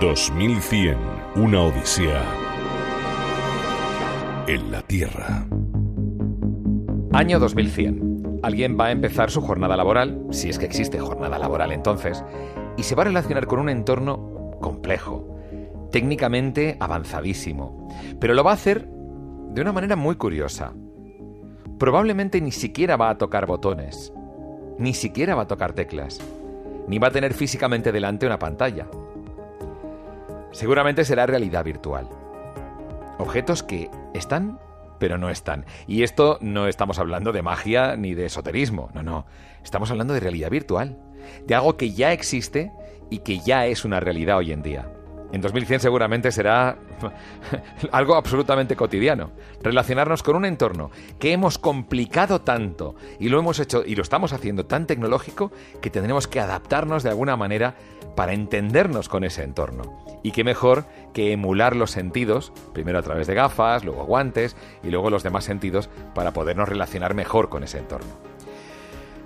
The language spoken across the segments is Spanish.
2100, una odisea en la Tierra. Año 2100. Alguien va a empezar su jornada laboral, si es que existe jornada laboral entonces, y se va a relacionar con un entorno complejo, técnicamente avanzadísimo, pero lo va a hacer de una manera muy curiosa. Probablemente ni siquiera va a tocar botones, ni siquiera va a tocar teclas, ni va a tener físicamente delante una pantalla. Seguramente será realidad virtual. Objetos que están pero no están. Y esto no estamos hablando de magia ni de esoterismo, no, no. Estamos hablando de realidad virtual, de algo que ya existe y que ya es una realidad hoy en día. En 2100 seguramente será algo absolutamente cotidiano. Relacionarnos con un entorno que hemos complicado tanto y lo hemos hecho y lo estamos haciendo tan tecnológico que tendremos que adaptarnos de alguna manera para entendernos con ese entorno. Y qué mejor que emular los sentidos, primero a través de gafas, luego guantes y luego los demás sentidos para podernos relacionar mejor con ese entorno.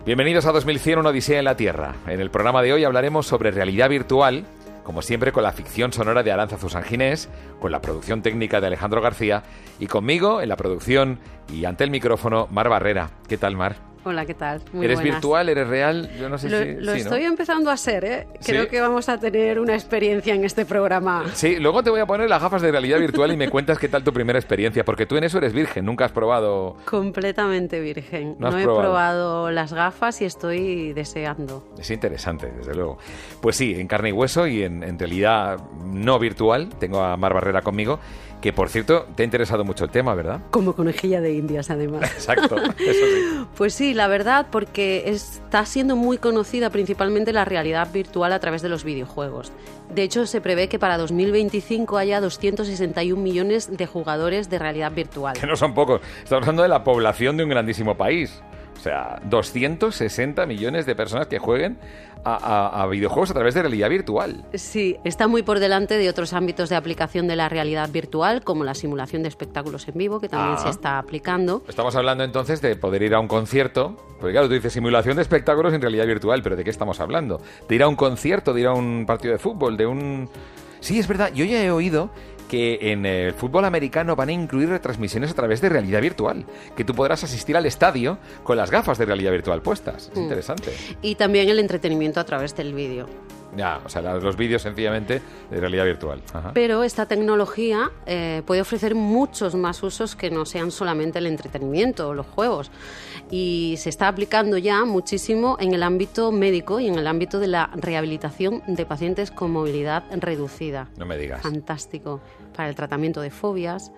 Bienvenidos a 2100, una odisea en la Tierra. En el programa de hoy hablaremos sobre realidad virtual, como siempre con la ficción sonora de Aranza Ginés, con la producción técnica de Alejandro García y conmigo en la producción y ante el micrófono Mar Barrera. ¿Qué tal, Mar? Hola, ¿qué tal? ¿Eres virtual? ¿Eres real? Yo no sé si. Lo estoy empezando a ser, ¿eh? Creo que vamos a tener una experiencia en este programa. Sí, luego te voy a poner las gafas de realidad virtual y me cuentas qué tal tu primera experiencia, porque tú en eso eres virgen, nunca has probado. Completamente virgen. No, he probado? las gafas y estoy deseando. Es interesante, desde luego. Pues sí, en carne y hueso y en, en realidad no virtual. Tengo a Mar Barrera conmigo que por cierto te ha interesado mucho el tema, ¿verdad? Como conejilla de indias, además. Exacto, eso sí. Pues sí, la verdad, porque está siendo muy conocida principalmente la realidad virtual a través de los videojuegos. De hecho, se prevé que para 2025 haya 261 millones de jugadores de realidad virtual. Que no son pocos. Estamos hablando de la población de un grandísimo país. O sea, 260 millones de personas que jueguen a, videojuegos a través de realidad virtual. Sí, está muy por delante de otros ámbitos de aplicación de la realidad virtual, como la simulación de espectáculos en vivo, que también se ah. está aplicando. Estamos hablando entonces de poder ir a un concierto, porque claro, tú dices simulación de espectáculos en realidad virtual, pero ¿de qué estamos hablando? De ir a un concierto, de ir a un partido de fútbol, de un... Sí, es verdad, yo ya he oído que en el fútbol americano van a incluir retransmisiones a través de realidad virtual, que tú podrás asistir al estadio con las gafas de realidad virtual puestas. Es mm. interesante. Y también el entretenimiento a través del vídeo. Ya, o sea, los vídeos sencillamente de realidad virtual. Pero esta tecnología eh, puede ofrecer muchos más usos que no sean solamente el entretenimiento o los juegos. Y se está aplicando ya muchísimo en el ámbito médico y en el ámbito de la rehabilitación de pacientes con movilidad reducida. No me digas. Fantástico. Para el tratamiento de fobias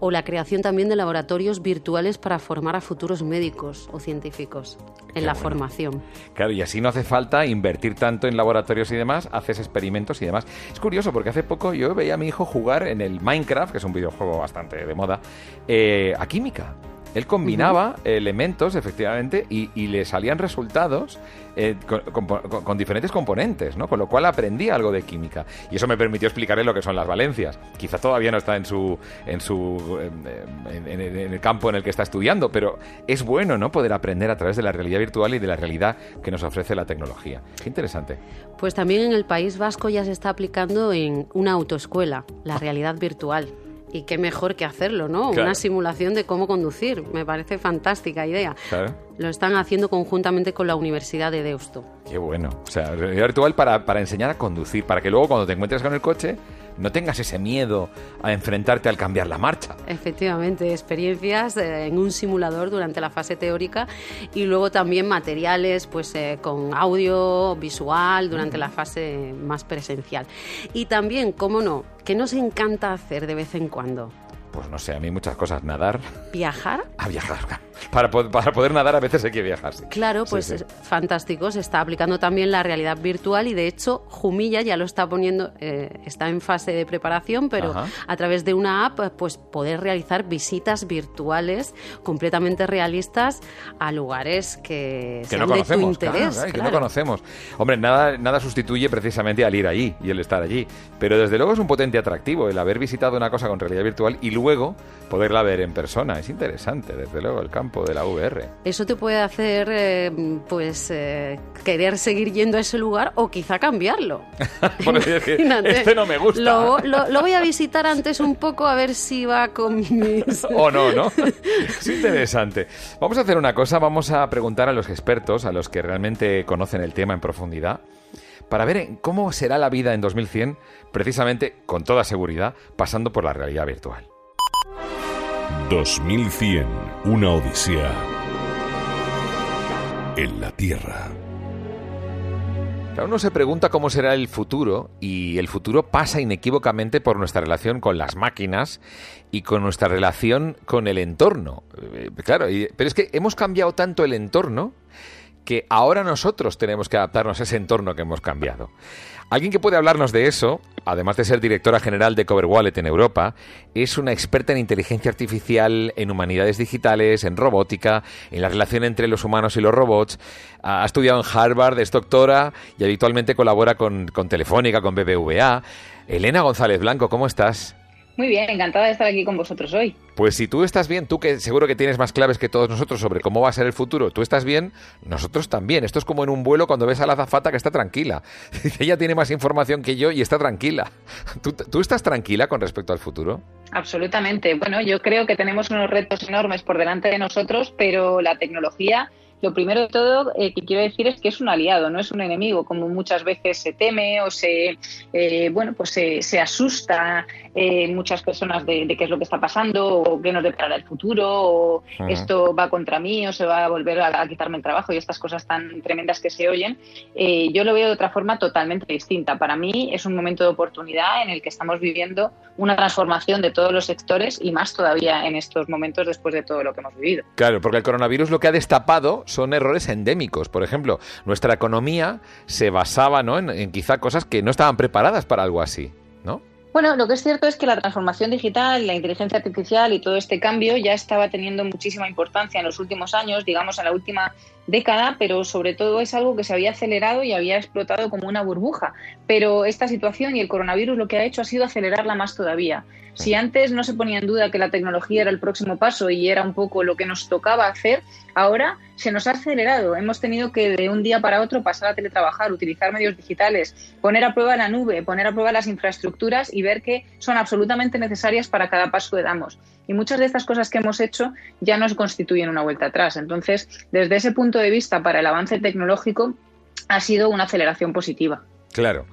o la creación también de laboratorios virtuales para formar a futuros médicos o científicos en la formación. Claro, y así no hace falta invertir tanto en laboratorios y demás, haces experimentos y demás. Es curioso porque hace poco yo veía a mi hijo jugar en el Minecraft, que es un videojuego bastante de moda, eh, a química. Él combinaba elementos, efectivamente, y, le salían resultados eh, con, diferentes componentes, ¿no? Con lo cual aprendí algo de química. Y eso me permitió explicarle lo que son las valencias. Quizá todavía no está en su, en su en, el campo en el que está estudiando, pero es bueno, ¿no? Poder aprender a través de la realidad virtual y de la realidad que nos ofrece la tecnología. Qué interesante. Pues también en el País Vasco ya se está aplicando en una autoescuela, la realidad virtual. Y qué mejor que hacerlo, ¿no? Una simulación de cómo conducir. Me parece fantástica idea. Claro. Lo están haciendo conjuntamente con la Universidad de Deusto. Qué bueno. O sea, realidad virtual para, para enseñar a conducir, para que luego cuando te encuentres con el coche no tengas ese miedo a enfrentarte al cambiar la marcha. Efectivamente, experiencias eh, en un simulador durante la fase teórica y luego también materiales pues eh, con audio, visual durante la fase más presencial. Y también, cómo no, que nos encanta hacer de vez en cuando pues no sé, a mí muchas cosas. Nadar. ¿Viajar? A viajar. Para, para poder nadar a veces hay que viajar. Claro, pues es fantástico. Se está aplicando también la realidad virtual y de hecho Jumilla ya lo está poniendo, eh, está en fase de preparación, pero a través de una app pues poder realizar visitas virtuales completamente realistas a lugares que, que no conocemos, que no conocemos. Hombre, nada, nada sustituye precisamente al ir allí y el estar allí. Pero desde luego es un potente atractivo el haber visitado una cosa con realidad virtual y luego poderla ver en persona. Es interesante, desde luego, el campo campo de la VR. Eso te puede hacer, eh, pues, eh, querer seguir yendo a ese lugar o quizá cambiarlo. este no me gusta. Lo, lo, voy a visitar antes un poco a ver si va con mis... o no, ¿no? Es interesante. Vamos a hacer una cosa, vamos a preguntar a los expertos, a los que realmente conocen el tema en profundidad, para ver cómo será la vida en 2100, precisamente, con toda seguridad, pasando por la realidad virtual. 2100, una odisea en la Tierra. Uno se pregunta cómo será el futuro y el futuro pasa inequívocamente por nuestra relación con las máquinas y con nuestra relación con el entorno. Eh, claro, pero es que hemos cambiado tanto el entorno que ahora nosotros tenemos que adaptarnos a ese entorno que hemos cambiado. Alguien que puede hablarnos de eso, además de ser directora general de Cover Wallet en Europa, es una experta en inteligencia artificial, en humanidades digitales, en robótica, en la relación entre los humanos y los robots. Ha estudiado en Harvard, es doctora y habitualmente colabora con, con Telefónica, con BBVA. Elena González Blanco, ¿cómo estás? Muy bien, encantada de estar aquí con vosotros hoy. Pues si tú estás bien, tú que seguro que tienes más claves que todos nosotros sobre cómo va a ser el futuro, tú estás bien, nosotros también. Esto es como en un vuelo cuando ves a la azafata que está tranquila. Ella tiene más información que yo y está tranquila. ¿Tú, ¿Tú estás tranquila con respecto al futuro? Absolutamente. Bueno, yo creo que tenemos unos retos enormes por delante de nosotros, pero la tecnología lo primero de todo eh, que quiero decir es que es un aliado, no es un enemigo, como muchas veces se teme o se, eh, bueno, pues se, asusta eh, muchas personas de, qué es lo que está pasando o qué nos deparará el futuro o esto va contra mí o se va a volver a, quitarme el trabajo y estas cosas tan tremendas que se oyen. yo lo veo de otra forma totalmente distinta. Para mí es un momento de oportunidad en el que estamos viviendo una transformación de todos los sectores y más todavía en estos momentos después de todo lo que hemos vivido. Claro, porque el coronavirus lo que ha destapado son errores endémicos. Por ejemplo, nuestra economía se basaba ¿no? en, quizá cosas que no estaban preparadas para algo así, ¿no? Bueno, lo que es cierto es que la transformación digital, la inteligencia artificial y todo este cambio ya estaba teniendo muchísima importancia en los últimos años, digamos en la última década, pero sobre todo es algo que se había acelerado y había explotado como una burbuja. Pero esta situación y el coronavirus lo que ha hecho ha sido acelerarla más todavía. Si antes no se ponía en duda que la tecnología era el próximo paso y era un poco lo que nos tocaba hacer, ahora se nos ha acelerado. Hemos tenido que de un día para otro pasar a teletrabajar, utilizar medios digitales, poner a prueba la nube, poner a prueba las infraestructuras y ver que son absolutamente necesarias para cada paso que damos. Y muchas de estas cosas que hemos hecho ya nos constituyen una vuelta atrás. Entonces, desde ese punto de vista, para el avance tecnológico, ha sido una aceleración positiva. Claro.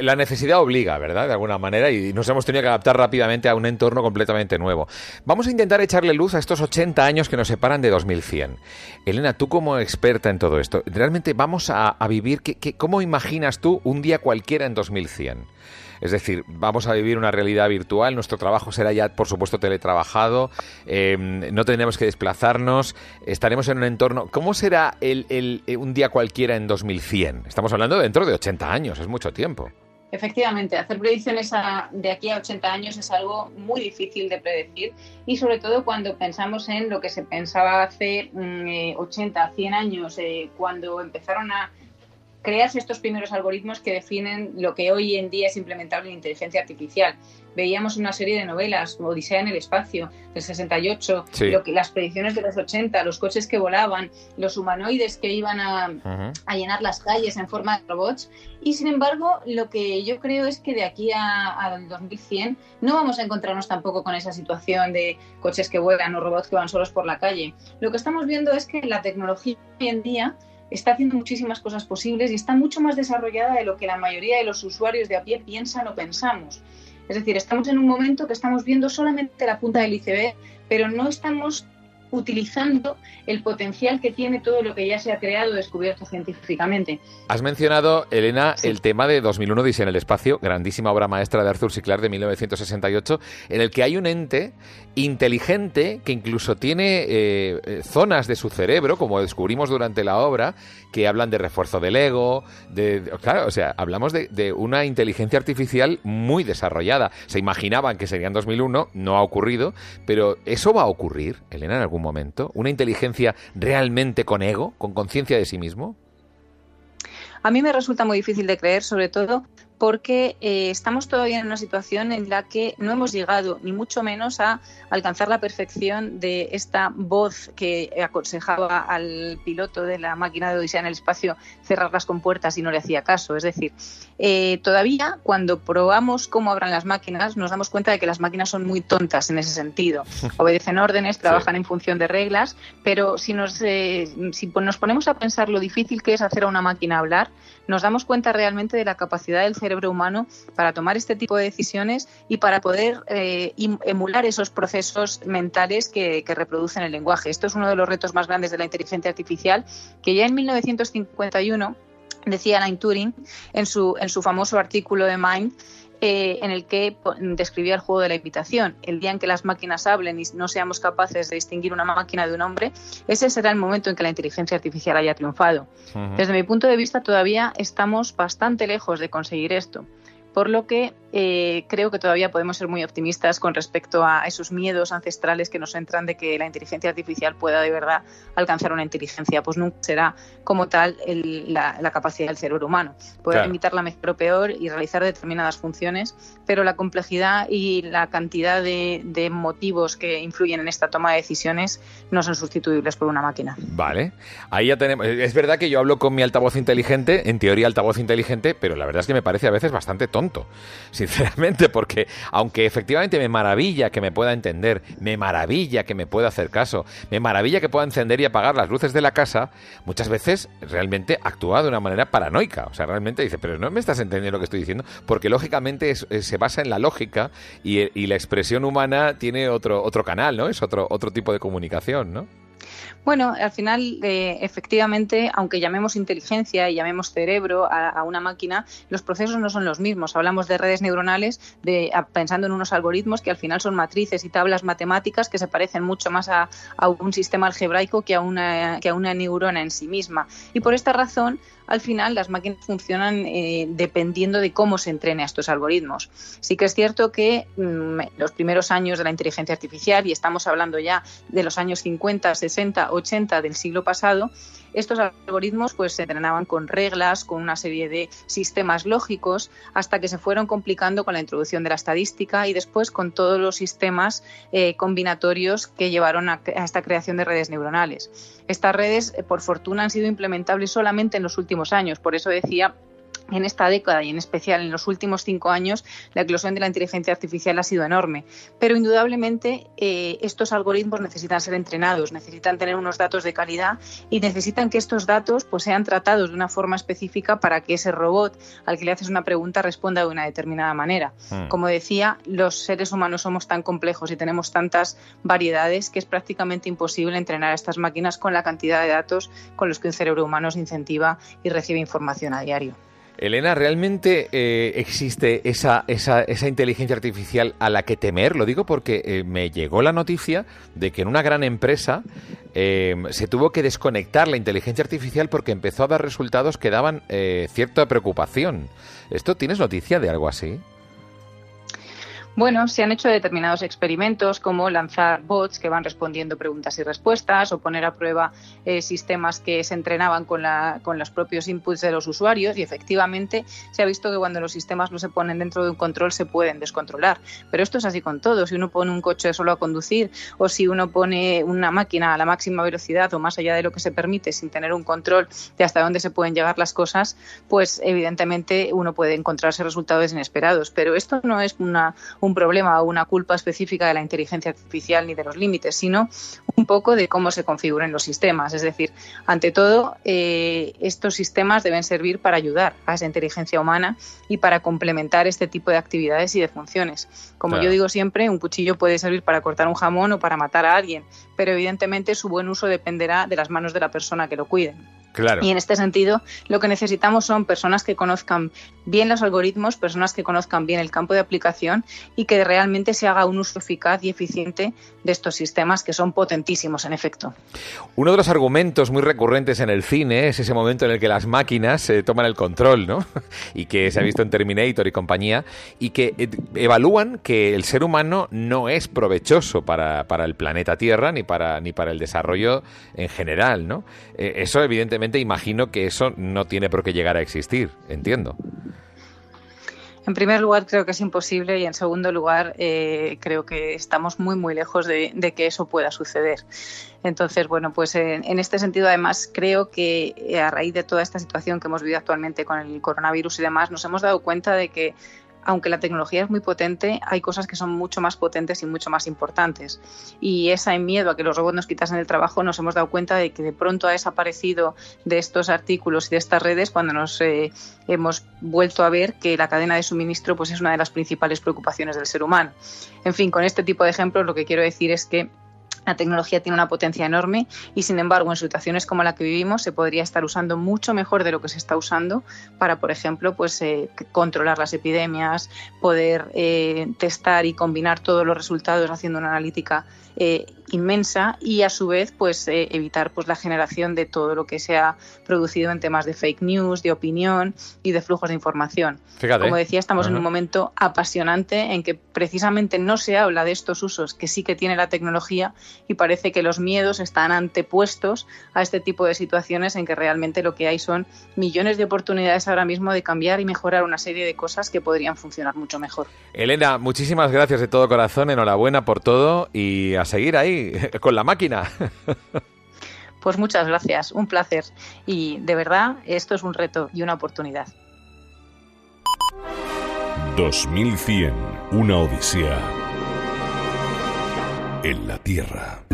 La necesidad obliga, ¿verdad? De alguna manera, y nos hemos tenido que adaptar rápidamente a un entorno completamente nuevo. Vamos a intentar echarle luz a estos 80 años que nos separan de 2100. Elena, tú como experta en todo esto, ¿realmente vamos a, vivir? ¿Cómo imaginas tú un día cualquiera en 2100? Es decir, vamos a vivir una realidad virtual, nuestro trabajo será ya, por supuesto, teletrabajado, em, no tendremos que desplazarnos, estaremos en un entorno... ¿Cómo será el, eh, un día cualquiera en 2100? Estamos hablando dentro de 80 años, es mucho tiempo. Efectivamente, hacer predicciones de aquí a 80 años es algo muy difícil de predecir y sobre todo cuando pensamos en lo que se pensaba hace 80, mm, 100 eh, años, eh, cuando empezaron a creas estos primeros algoritmos que definen lo que hoy en día es implementable en inteligencia artificial. Veíamos una serie de novelas, como Odisea en el espacio, del 68, lo que, las predicciones de los 80, los coches que volaban, los humanoides que iban a, llenar las calles en forma de robots. Y sin embargo, lo que yo creo es que de aquí al 2100 no vamos a encontrarnos tampoco con esa situación de coches que vuelan o robots que van solos por la calle. Lo que estamos viendo es que la tecnología hoy en día está haciendo muchísimas cosas posibles y está mucho más desarrollada de lo que la mayoría de los usuarios de a pie piensan o pensamos. Es decir, estamos en un momento que estamos viendo solamente la punta del iceberg, pero no estamos utilizando el potencial que tiene todo lo que ya se ha creado o descubierto científicamente. Has mencionado, Elena, el tema de 2001 Dice en el espacio, grandísima obra maestra de Arthur C. Clarke de 1968, en el que hay un ente inteligente que incluso tiene eh, zonas de su cerebro, como descubrimos durante la obra, que hablan de refuerzo del ego, de, claro, o sea, hablamos de, de una inteligencia artificial muy desarrollada. Se imaginaban que sería en 2001, no ha ocurrido, pero eso va a ocurrir, Elena, en algún momento? ¿Una inteligencia realmente con ego, con conciencia de sí mismo? A mí me resulta muy difícil de creer, sobre todo porque eh, estamos todavía en una situación en la que no hemos llegado ni mucho menos a alcanzar la perfección de esta voz que aconsejaba al piloto de la máquina de Odisea en el espacio cerrar las compuertas y no le hacía caso. Es decir, eh, todavía cuando probamos cómo abran las máquinas nos damos cuenta de que las máquinas son muy tontas en ese sentido. Obedecen órdenes, trabajan en función de reglas, pero si nos, eh, si nos ponemos a pensar lo difícil que es hacer a una máquina hablar, nos damos cuenta realmente de la capacidad del cerebro humano para tomar este tipo de decisiones y para poder eh, emular esos procesos mentales que, reproducen el lenguaje. Esto es uno de los retos más grandes de la inteligencia artificial, que ya en 1951 decía Alan Turing en su, en su famoso artículo de Mind, eh, en el que describía el juego de la invitación. El día en que las máquinas hablen y no seamos capaces de distinguir una máquina de un hombre, ese será el momento en que la inteligencia artificial haya triunfado. Desde mi punto de vista, todavía estamos bastante lejos de conseguir esto por lo que eh, creo que todavía podemos ser muy optimistas con respecto a esos miedos ancestrales que nos entran de que la inteligencia artificial pueda de verdad alcanzar una inteligencia, pues nunca será como tal la, capacidad del cerebro humano. Poder imitarla mejor o peor y realizar determinadas funciones, pero la complejidad y la cantidad de, de motivos que influyen en esta toma de decisiones no son sustituibles por una máquina. Vale, ahí ya tenemos. Es verdad que yo hablo con mi altavoz inteligente, en teoría altavoz inteligente, pero la verdad es que me parece a veces bastante tonto sinceramente, porque aunque efectivamente me maravilla que me pueda entender, me maravilla que me pueda hacer caso, me maravilla que pueda encender y apagar las luces de la casa, muchas veces realmente actúa de una manera paranoica. O sea, realmente dice, pero no me estás entendiendo lo que estoy diciendo, porque lógicamente se basa en la lógica y, y, la expresión humana tiene otro, otro canal, ¿no? Es otro, otro tipo de comunicación, ¿no? Bueno, al final, eh, efectivamente, aunque llamemos inteligencia y llamemos cerebro a, una máquina, los procesos no son los mismos. Hablamos de redes neuronales de, pensando en unos algoritmos que al final son matrices y tablas matemáticas que se parecen mucho más a, un sistema algebraico que a, una, que a una neurona en sí misma. Y por esta razón, al final las máquinas funcionan eh, dependiendo de cómo se entrene a estos algoritmos. Sí que es cierto que mm, los primeros años de la inteligencia artificial, y estamos hablando ya de los años 50, 60, 80 del siglo pasado, estos algoritmos pues, se entrenaban con reglas, con una serie de sistemas lógicos, hasta que se fueron complicando con la introducción de la estadística y después con todos los sistemas eh, combinatorios que llevaron a, esta creación de redes neuronales. Estas redes, eh, por fortuna, han sido implementables solamente en los últimos años. Por eso decía en esta década y en especial en los últimos cinco años, la eclosión de la inteligencia artificial ha sido enorme. Pero indudablemente eh, estos algoritmos necesitan ser entrenados, necesitan tener unos datos de calidad y necesitan que estos datos pues, sean tratados de una forma específica para que ese robot al que le haces una pregunta responda de una determinada manera. Hmm. Como decía, los seres humanos somos tan complejos y tenemos tantas variedades que es prácticamente imposible entrenar a estas máquinas con la cantidad de datos con los que un cerebro humano se incentiva y recibe información a diario. Elena, ¿realmente eh, existe esa, esa, esa, inteligencia artificial a la que temer? Lo digo porque eh, me llegó la noticia de que en una gran empresa eh, se tuvo que desconectar la inteligencia artificial porque empezó a dar resultados que daban cierta preocupación. ¿Esto tienes noticia de algo así? Bueno, se han hecho determinados experimentos como lanzar bots que van respondiendo preguntas y respuestas o poner a prueba eh, sistemas que se entrenaban con, la, con los propios inputs de los usuarios y efectivamente se ha visto que cuando los sistemas no se ponen dentro de un control se pueden descontrolar. Pero esto es así con todo. Si uno pone un coche solo a conducir o si uno pone una máquina a la máxima velocidad o más allá de lo que se permite sin tener un control de hasta dónde se pueden llegar las cosas, pues evidentemente uno puede encontrarse resultados inesperados. Pero esto no es una un problema o una culpa específica de la inteligencia artificial ni de los límites, sino un poco de cómo se configuran los sistemas. Es decir, ante todo, eh, estos sistemas deben servir para ayudar a esa inteligencia humana y para complementar este tipo de actividades y de funciones. Como yo digo siempre, un cuchillo puede servir para cortar un jamón o para matar a alguien, pero evidentemente su buen uso dependerá de las manos de la persona que lo Y en este sentido, lo que necesitamos son personas que conozcan bien los algoritmos, personas que conozcan bien el campo de aplicación y que realmente se haga un uso eficaz y eficiente de estos sistemas que son potentísimos, en efecto. Uno de los argumentos muy recurrentes en el cine es ese momento en el que las máquinas eh, toman el control, ¿no? y que se ha visto en Terminator y compañía, y que eh, evalúan que el ser humano no es provechoso para, para, el planeta Tierra ni para, ni para el desarrollo en general, ¿no? Eh, eso evidentemente imagino que eso no tiene por qué llegar a existir, entiendo. En primer lugar, creo que es imposible y en segundo lugar, eh, creo que estamos muy, muy lejos de, que eso pueda suceder. Entonces, bueno, pues en, este sentido, además, creo que eh, a raíz de toda esta situación que hemos vivido actualmente con el coronavirus y demás, nos hemos dado cuenta de que aunque la tecnología es muy potente, hay cosas que son mucho más potentes y mucho más importantes. Y ese miedo a que los robots nos quitasen el trabajo, nos hemos dado cuenta de que de pronto ha desaparecido de estos artículos y de estas redes cuando nos eh, hemos vuelto a ver que la cadena de suministro pues, es una de las principales preocupaciones del ser humano. En fin, con este tipo de ejemplos lo que quiero decir es que la tecnología tiene una potencia enorme y, sin embargo, en situaciones como la que vivimos se podría estar usando mucho mejor de lo que se está usando para, por ejemplo, pues, eh, controlar las epidemias, poder eh, testar y combinar todos los resultados haciendo una analítica eh, inmensa y a su vez pues eh, evitar pues la generación de todo lo que se ha producido en temas de fake news, de opinión y de flujos de información. Como decía, estamos en un momento apasionante en que precisamente no se habla de estos usos que sí que tiene la tecnología y parece que los miedos están antepuestos a este tipo de situaciones en que realmente lo que hay son millones de oportunidades ahora mismo de cambiar y mejorar una serie de cosas que podrían funcionar mucho mejor. Elena, muchísimas gracias de todo corazón, enhorabuena por todo y a seguir ahí con la máquina. Pues muchas gracias, un placer. Y de verdad, esto es un reto y una oportunidad. 2100, una odisea en la Tierra.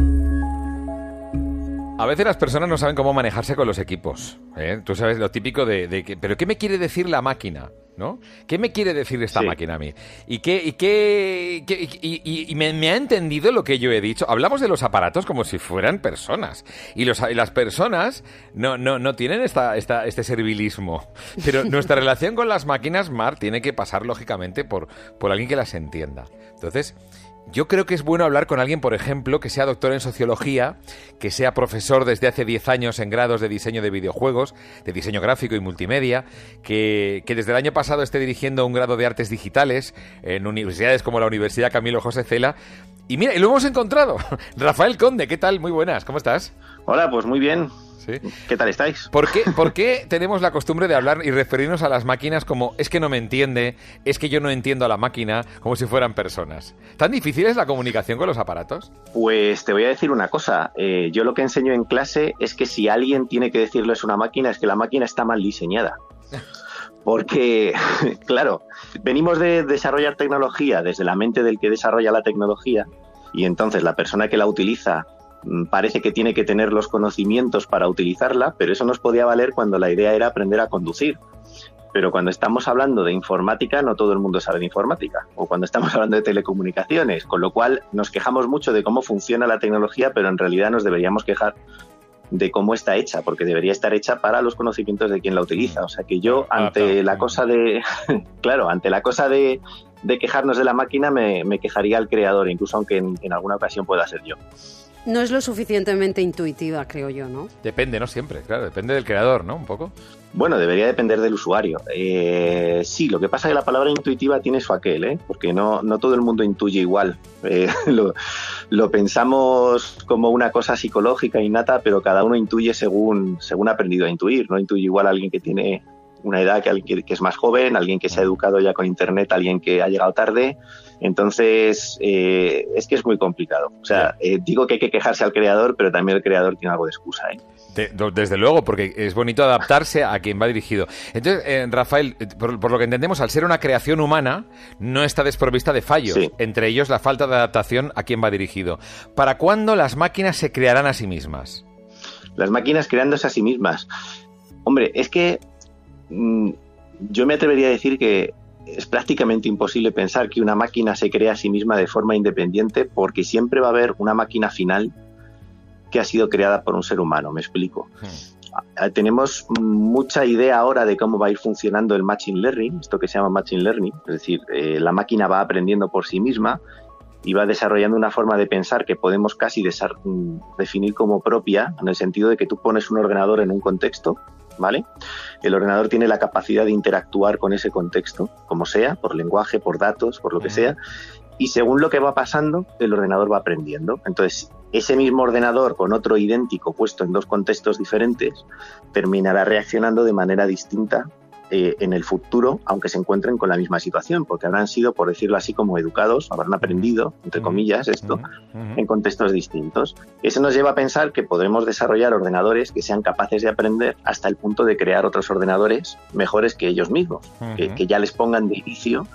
A veces las personas no saben cómo manejarse con los equipos. ¿eh? Tú sabes lo típico de, que, pero ¿qué me quiere decir la máquina? ¿No? ¿Qué me quiere decir esta máquina a mí? ¿Y qué, y qué, y, me, ha entendido lo que yo he dicho? Hablamos de los aparatos como si fueran personas. Y, los, las personas no, no, no tienen esta, esta, este servilismo. Pero nuestra relación con las máquinas, Mar, tiene que pasar lógicamente por, por alguien que las entienda. Entonces, yo creo que es bueno hablar con alguien, por ejemplo, que sea doctor en sociología, que sea profesor desde hace 10 años en grados de diseño de videojuegos, de diseño gráfico y multimedia, que, desde el año pasado esté dirigiendo un grado de artes digitales en universidades como la Universidad Camilo José Cela. Y mira, y lo hemos encontrado. Rafael Conde, ¿qué tal? Muy buenas, ¿cómo estás? Hola, pues muy bien. ¿Qué tal estáis? ¿Por qué, ¿Por qué tenemos la costumbre de hablar y referirnos a las máquinas como es que no me entiende, es que yo no entiendo a la máquina, como si fueran personas? ¿Tan difícil es la comunicación con los aparatos? Pues te voy a decir una cosa. Eh, yo lo que enseño en clase es que si alguien tiene que decirlo es una máquina, es que la máquina está mal diseñada. Porque, claro, venimos de desarrollar tecnología desde la mente del que desarrolla la tecnología y entonces la persona que la utiliza parece que tiene que tener los conocimientos para utilizarla, pero eso nos podía valer cuando la idea era aprender a conducir. Pero cuando estamos hablando de informática, no todo el mundo sabe de informática. O cuando estamos hablando de telecomunicaciones, con lo cual nos quejamos mucho de cómo funciona la tecnología, pero en realidad nos deberíamos quejar de cómo está hecha, porque debería estar hecha para los conocimientos de quien la utiliza. O sea que yo, ah, ante la cosa de, claro, ante la cosa de, quejarnos de la máquina, me, quejaría al creador, incluso aunque en alguna ocasión pueda ser yo no es lo suficientemente intuitiva, creo yo, ¿no? Depende, ¿no? Siempre, claro, depende del creador, ¿no? Un poco. Bueno, debería depender del usuario. Eh, sí, lo que pasa es que la palabra intuitiva tiene su aquel, ¿eh? Porque no, no todo el mundo intuye igual. Eh, lo, lo, pensamos como una cosa psicológica innata, pero cada uno intuye según, según ha aprendido a intuir. No intuye igual a alguien que tiene una edad que alguien que es más joven, alguien que se ha educado ya con Internet, alguien que ha llegado tarde. Entonces, eh, es que es muy complicado. O sea, eh, digo que hay que quejarse al creador, pero también el creador tiene algo de excusa. ¿eh? desde luego, porque es bonito adaptarse a quien va dirigido. Entonces, Rafael, por, lo que entendemos, al ser una creación humana, no está desprovista de fallos, entre ellos la falta de adaptación a quien va dirigido. ¿Para cuándo las máquinas se crearán a sí mismas? Las máquinas creándose a sí mismas. Hombre, es que mm, yo me atrevería a decir que es prácticamente imposible pensar que una máquina se crea a sí misma de forma independiente porque siempre va a haber una máquina final que ha sido creada por un ser humano, me explico. Hmm. Tenemos mucha idea ahora de cómo va a ir funcionando el Machine Learning, esto que se llama Machine Learning, es decir, eh, la máquina va aprendiendo por sí misma y va desarrollando una forma de pensar que podemos casi mm, definir como propia, en el sentido de que tú pones un ordenador en un contexto ¿vale? El ordenador tiene la capacidad de interactuar con ese contexto, como sea, por lenguaje, por datos, por lo que sea, y según lo que va pasando, el ordenador va aprendiendo. Entonces, ese mismo ordenador con otro idéntico puesto en dos contextos diferentes terminará reaccionando de manera distinta eh, en el futuro, aunque se encuentren con la misma situación, porque habrán sido, por decirlo así, como educados, habrán aprendido, entre comillas, esto, en contextos distintos. Eso nos lleva a pensar que podremos desarrollar ordenadores que sean capaces de aprender hasta el punto de crear otros ordenadores mejores que ellos mismos, que, ya les pongan de inicio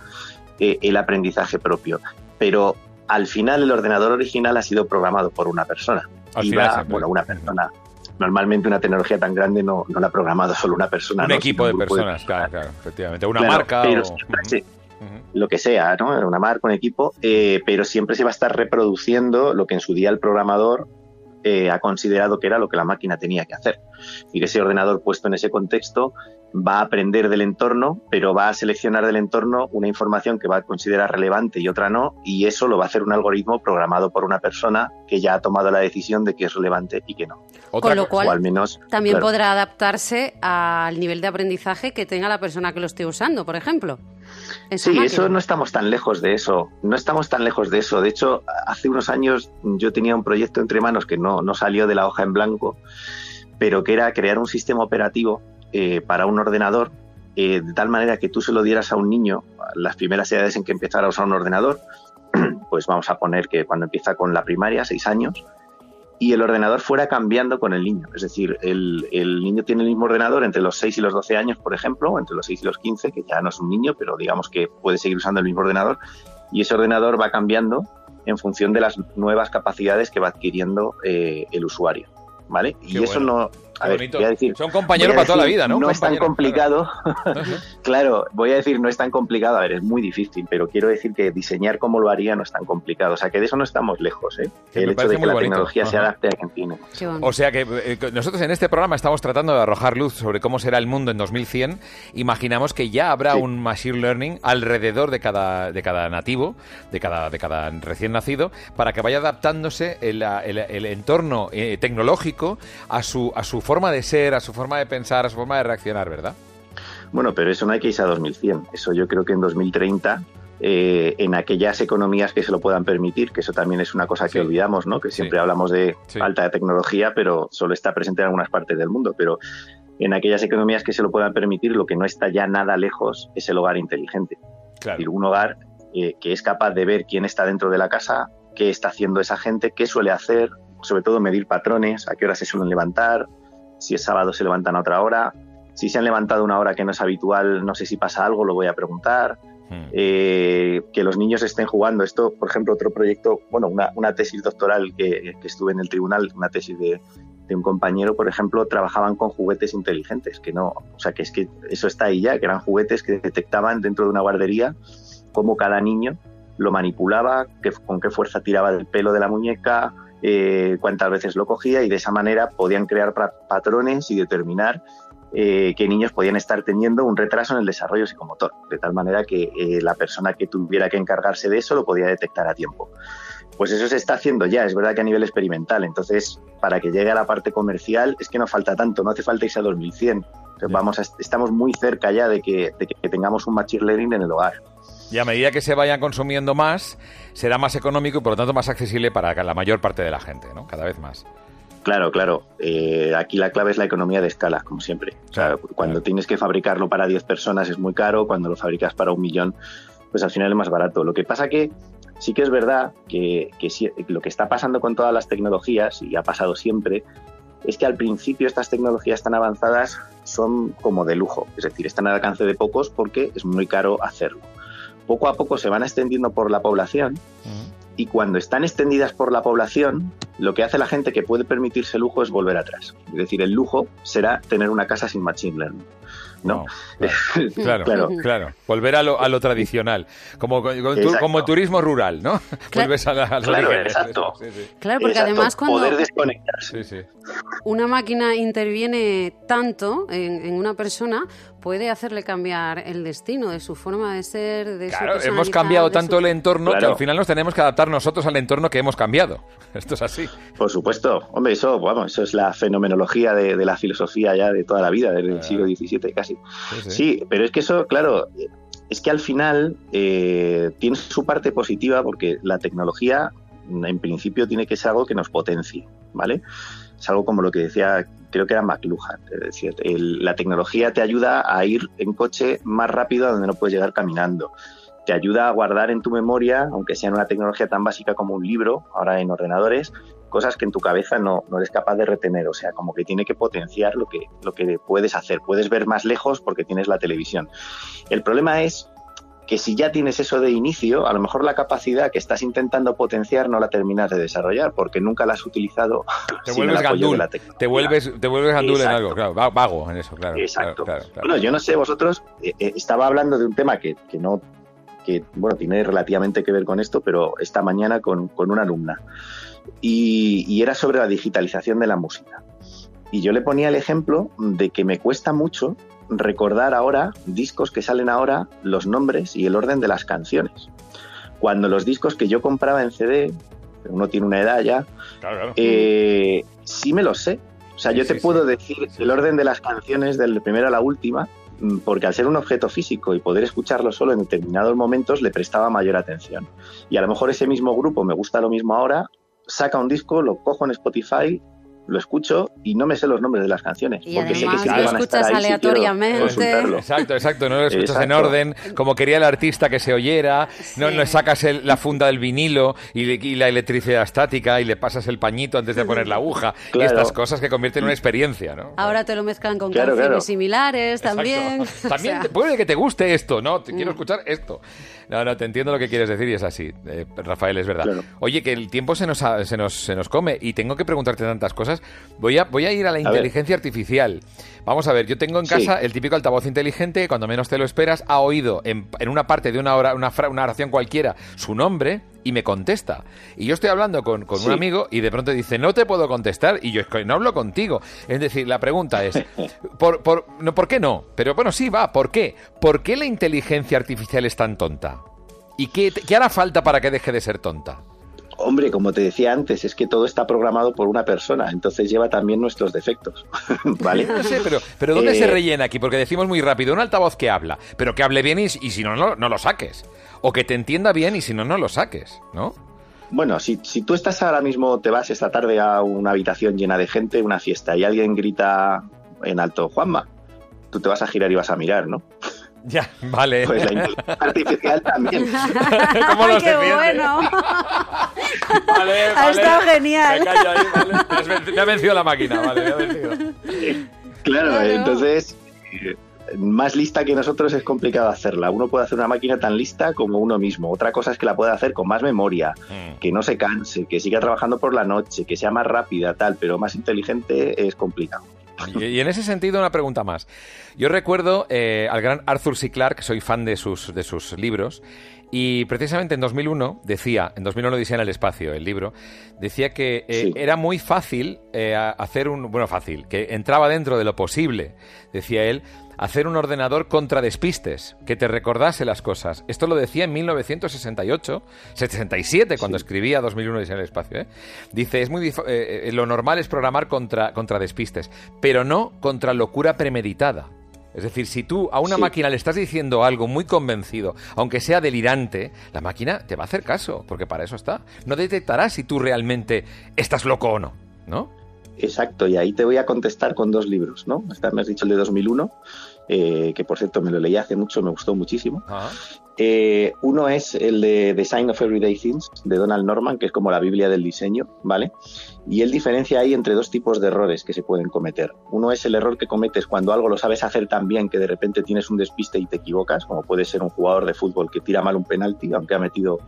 eh, el aprendizaje propio. Pero al final el ordenador original ha sido programado por una persona. y bueno, una persona normalmente una tecnología tan grande no, no la ha programado solo una persona. Un equipo de personas, claro, claro, efectivamente. Una marca o... Lo que sea, ¿no? Una marca, un equipo, eh, pero siempre se va a estar reproduciendo lo que en su día el programador eh, ha considerado que era lo que la máquina tenía que hacer. Y ese ordenador puesto en ese contexto va a aprender del entorno, pero va a seleccionar del entorno una información que va a considerar relevante y otra no, y eso lo va a hacer un algoritmo programado por una persona que ya ha tomado la decisión de que es relevante y que no. Con lo cual, al menos, también podrá adaptarse al nivel de aprendizaje que tenga la persona que lo esté usando, por ejemplo. Sí, eso no estamos tan lejos de eso. No estamos tan lejos de eso. De hecho, hace unos años yo tenía un proyecto entre manos que no, no salió de la hoja en blanco, pero que era crear un sistema operativo eh, para un ordenador eh, de tal manera que tú se lo dieras a un niño las primeras edades en que empezara a usar un ordenador, pues vamos a poner que cuando empieza con la primaria, seis años, y el ordenador fuera cambiando con el niño. Es decir, el, niño tiene el mismo ordenador entre los 6 y los 12 años, por ejemplo, o entre los 6 y los 15, que ya no es un niño, pero digamos que puede seguir usando el mismo ordenador, y ese ordenador va cambiando en función de las nuevas capacidades que va adquiriendo eh, el usuario. ¿Vale? y eso no, a ver, voy a decir, Son compañeros para toda la vida, ¿no? No es tan complicado. Claro. voy a decir, no es tan complicado. A ver, es muy difícil, pero quiero decir que diseñar como lo haría no es tan complicado. O sea, que de eso no estamos lejos, ¿eh? el hecho de que la tecnología se adapte a quien tiene. O sea que eh, nosotros en este programa estamos tratando de arrojar luz sobre cómo será el mundo en 2100. Imaginamos que ya habrá un machine learning alrededor de cada, de cada nativo, de cada, de cada recién nacido, para que vaya adaptándose el, el, entorno eh, tecnológico a su, a su forma de ser, a su forma de pensar, a su forma de reaccionar, ¿verdad? Bueno, pero eso no hay que irse a 2100. Eso yo creo que en 2030 eh, en aquellas economías que se lo puedan permitir, que eso también es una cosa que olvidamos, ¿no? Que siempre hablamos de falta de tecnología, pero solo está presente en algunas partes del mundo. Pero en aquellas economías que se lo puedan permitir, lo que no está ya nada lejos es el hogar inteligente. Claro. Es decir, un hogar eh, que es capaz de ver quién está dentro de la casa, qué está haciendo esa gente, qué suele hacer, sobre todo medir patrones, a qué hora se suelen levantar, si es sábado se levantan a otra hora, si se han levantado una hora que no es habitual, no sé si pasa algo, lo voy a preguntar. Hmm. Eh, que los niños estén jugando. Esto, por ejemplo, otro proyecto, bueno, una, tesis doctoral que, estuve en el tribunal, una tesis de, un compañero, por ejemplo, trabajaban con juguetes inteligentes, que no, o sea, que es que eso está ahí ya, que eran juguetes que detectaban dentro de una guardería cómo cada niño lo manipulaba, que, con qué fuerza tiraba del pelo de la muñeca, eh, cuántas veces lo cogía y de esa manera podían crear patrones y determinar eh, qué niños podían estar teniendo un retraso en el desarrollo psicomotor, de tal manera que eh, la persona que tuviera que encargarse de eso lo podía detectar a tiempo. Pues eso se está haciendo ya, es verdad que a nivel experimental, entonces para que llegue a la parte comercial es que no falta tanto, no hace falta irse a 2100, vamos estamos muy cerca ya de que, de que tengamos un machine learning en el hogar. Y a medida que se vayan consumiendo más, será más económico y por lo tanto más accesible para la mayor parte de la gente, ¿no? Cada vez más. Claro, claro. Eh, aquí la clave es la economía de escala, como siempre. cuando tienes que fabricarlo para 10 personas es muy caro, cuando lo fabricas para un millón, pues al final es más barato. Lo que pasa que sí que es verdad que, que lo que está pasando con todas las tecnologías, y ha pasado siempre, es que al principio estas tecnologías tan avanzadas son como de lujo, es decir, están al alcance de pocos porque es muy caro hacerlo poco a poco se van extendiendo por la población y cuando están extendidas por la población, lo que hace la gente que puede permitirse lujo es volver atrás. Es decir, el lujo será tener una casa sin machine learning. ¿no? claro, claro, claro, Volver a lo, a lo tradicional, como, como, el turismo rural, ¿no? Vuelves a la, claro, exacto. Claro, porque además cuando poder desconectarse. una máquina interviene tanto en, en, una persona, puede hacerle cambiar el destino de su forma de ser, de claro, hemos cambiado tanto el entorno que al final nos tenemos que adaptar nosotros al entorno que hemos cambiado. Esto es así. Por supuesto. Hombre, eso, vamos, eso es la fenomenología de, la filosofía ya de toda la vida, desde el siglo XVII casi. Sí, pero es que eso, claro, es que al final eh, tiene su parte positiva porque la tecnología en principio tiene que ser algo que nos potencie, ¿vale? Es algo como lo que decía creo que era McLuhan. Es decir, la tecnología te ayuda a ir en coche más rápido a donde no puedes llegar caminando. Te ayuda a guardar en tu memoria, aunque sea en una tecnología tan básica como un libro, ahora en ordenadores, cosas que en tu cabeza no, no, eres capaz de retener. O sea, como que tiene que potenciar lo que, lo que puedes hacer. Puedes ver más lejos porque tienes la televisión. El problema es que si ya tienes eso de inicio, a lo mejor la capacidad que estás intentando potenciar no la terminas de desarrollar porque nunca la has utilizado. Te vuelves gandul. te vuelves, te vuelves gandul en algo, claro, vago en eso, claro. Exacto. bueno, yo no sé, vosotros, eh, eh, estaba hablando de un tema que, que, no, que, bueno, tiene relativamente que ver con esto, pero esta mañana con, con una alumna. Y, y era sobre la digitalización de la música. Y yo le ponía el ejemplo de que me cuesta mucho recordar ahora discos que salen ahora, los nombres y el orden de las canciones. Cuando los discos que yo compraba en CD, uno tiene una edad ya, eh, sí me los sé. O sea, yo te puedo decir el orden de las canciones del primero a la última, mm, porque al ser un objeto físico y poder escucharlo solo en determinados momentos le prestaba mayor atención. Y a lo mejor ese mismo grupo me gusta lo mismo ahora, saca un disco, lo cojo en Spotify lo escucho y no me sé los nombres de las canciones. Y porque sé que sí lo escuchas aleatoriamente. exacto, exacto, no lo escuchas en orden, como quería el artista que se oyera, no le sacas la funda del vinilo y, la electricidad estática y le pasas el pañito antes de poner la aguja y estas cosas que convierten en una experiencia, ¿no? Ahora te lo mezclan con canciones similares también. También puede que te guste esto, ¿no? Te quiero mm. escuchar esto. No, no, te entiendo lo que quieres decir y es así, eh, Rafael, es verdad. Oye, que el tiempo se nos, se, nos, se nos come y tengo que preguntarte tantas cosas. Voy a, voy a ir a la inteligencia artificial. Vamos a ver, yo tengo en casa el típico altavoz inteligente que cuando menos te lo esperas ha oído en, una parte de una, hora, una, una oración cualquiera su nombre y me contesta. Y yo estoy hablando con, un amigo y de pronto dice, no te puedo contestar y yo no hablo contigo. Es decir, la pregunta es, ¿por, por, no, ¿por qué no? Pero bueno, sí, va, ¿por qué? ¿Por qué la inteligencia artificial es tan tonta? ¿Y qué, qué hará falta para que deje de ser tonta? Hombre, como te decía antes, es que todo está programado por una persona, entonces lleva también nuestros defectos, ¿vale? No sé, pero, pero ¿dónde se eh, rellena aquí? Porque decimos muy rápido, un altavoz que habla, pero que hable bien y, si no, no, no lo saques. O que te entienda bien y si no, no lo saques, ¿no? Bueno, si, si tú estás ahora mismo, te vas esta tarde a una habitación llena de gente, una fiesta, y alguien grita en alto, Juanma, tú te vas a girar y vas a mirar, ¿no? Ya, vale. Pues la inteligencia artificial también. ¿Cómo lo ¡Qué bueno! vale, ha estado genial. Me, ha vencido la máquina, vale, me ha vencido. Claro, entonces eh, más lista que nosotros es complicado hacerla. Uno puede hacer una máquina tan lista como uno mismo. Otra cosa es que la pueda hacer con más memoria, mm. que no se canse, que siga trabajando por la noche, que sea más rápida, tal, pero más inteligente es complicado. Y, en ese sentido, una pregunta más. Yo recuerdo eh, al gran Arthur C. Clarke, soy fan de sus, de sus libros, y precisamente en 2001 decía, en 2001 decía en el espacio, el libro, decía que eh, era muy fácil eh, hacer un, bueno, fácil, que entraba dentro de lo posible, decía él, hacer un ordenador contra despistes, que te recordase las cosas. Esto lo decía en 1968, 67, cuando escribía 2001 en el espacio. ¿eh? Dice, es muy eh, lo normal es programar contra, contra despistes, pero no contra locura premeditada. Es decir, si tú a una máquina le estás diciendo algo muy convencido, aunque sea delirante, la máquina te va a hacer caso, porque para eso está. No detectará si tú realmente estás loco o no, ¿no? Exacto, y ahí te voy a contestar con dos libros, ¿no? Esta me has dicho el de 2001, eh, que por cierto me lo leí hace mucho, me gustó muchísimo. Eh, uno es el de Design of Everyday Things, de Donald Norman, que es como la Biblia del diseño, ¿vale? Y él diferencia ahí entre dos tipos de errores que se pueden cometer. Uno es el error que cometes cuando algo lo sabes hacer tan bien que de repente tienes un despiste y te equivocas, como puede ser un jugador de fútbol que tira mal un penalti, aunque ha metido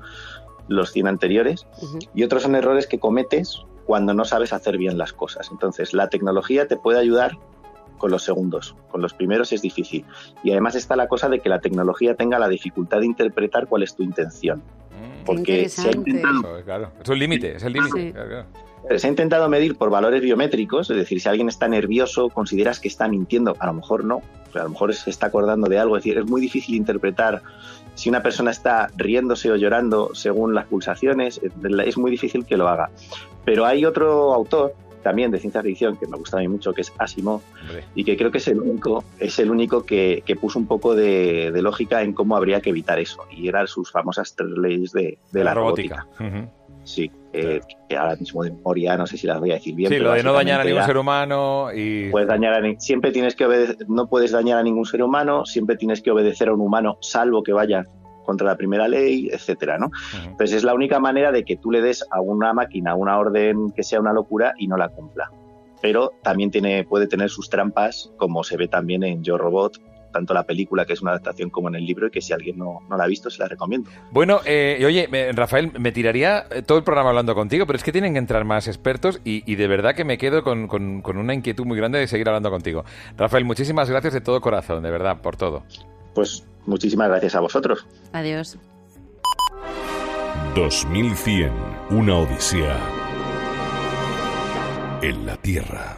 los 100 anteriores. Y otros son errores que cometes cuando no sabes hacer bien las cosas. Entonces, la tecnología te puede ayudar con los segundos. Con los primeros es difícil. Y además está la cosa de que la tecnología tenga la dificultad de interpretar cuál es tu intención. Mm. Porque se ha intentado... Es un límite, es el límite. Se ha intentado medir por valores biométricos, es decir, si alguien está nervioso, consideras que está mintiendo, a lo mejor no, a lo mejor se está acordando de algo, es decir, es muy difícil interpretar si una persona está riéndose o llorando según las pulsaciones, es muy difícil que lo haga. Pero hay otro autor también de ciencia ficción que me gusta a mí mucho, que es Asimov, y que creo que es el único, es el único que, puso un poco de, lógica en cómo habría que evitar eso, y eran sus famosas tres leyes de, la, robótica. Sí, eh, que ahora mismo de memoria no sé si las voy a decir bien. Sí, pero lo de no dañar a ningún ser humano y... puedes dañar a ni- siempre tienes que obedecer, no puedes dañar a ningún ser humano, siempre tienes que obedecer a un humano, salvo que vaya contra la primera ley, etcétera, ¿no? Entonces es la única manera de que tú le des a una máquina una orden que sea una locura y no la cumpla. Pero también tiene, puede tener sus trampas, como se ve también en Yo Robot, tanto la película, que es una adaptación, como en el libro, y que si alguien no, no la ha visto, se la recomiendo. Bueno, eh, y oye, me- Rafael, me tiraría eh, todo el programa hablando contigo, pero es que tienen que entrar más expertos y, y de verdad que me quedo con, con- con una inquietud muy grande de seguir hablando contigo. Rafael, muchísimas gracias de todo corazón, de verdad, por todo. Pues muchísimas gracias a vosotros. Adiós. 2100. Una odisea. En la Tierra.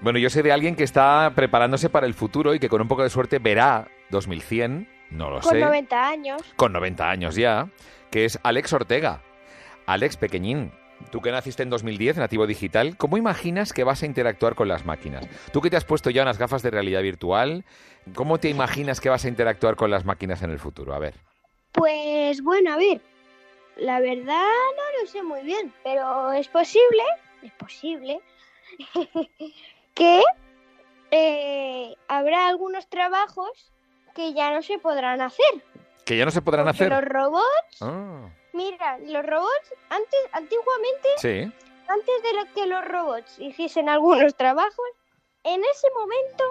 Bueno, yo sé de alguien que está preparándose para el futuro y que con un poco de suerte verá 2100, no lo Con sé, 90 años. con 90 años ya, que es Alex Ortega. Alex, pequeñín, tú que naciste en 2010, nativo digital, ¿cómo imaginas que vas a interactuar con las máquinas? Tú que te has puesto ya unas gafas de realidad virtual, ¿cómo te imaginas que vas a interactuar con las máquinas en el futuro? A ver. Pues bueno, a ver. La verdad no lo sé muy bien, pero es posible, es posible que eh, habrá algunos trabajos que ya no se podrán hacer. Que ya no se podrán Porque hacer. Los robots, Ah, mira, los robots antes, antiguamente, sí. antes de lo que los robots hiciesen algunos trabajos, en ese momento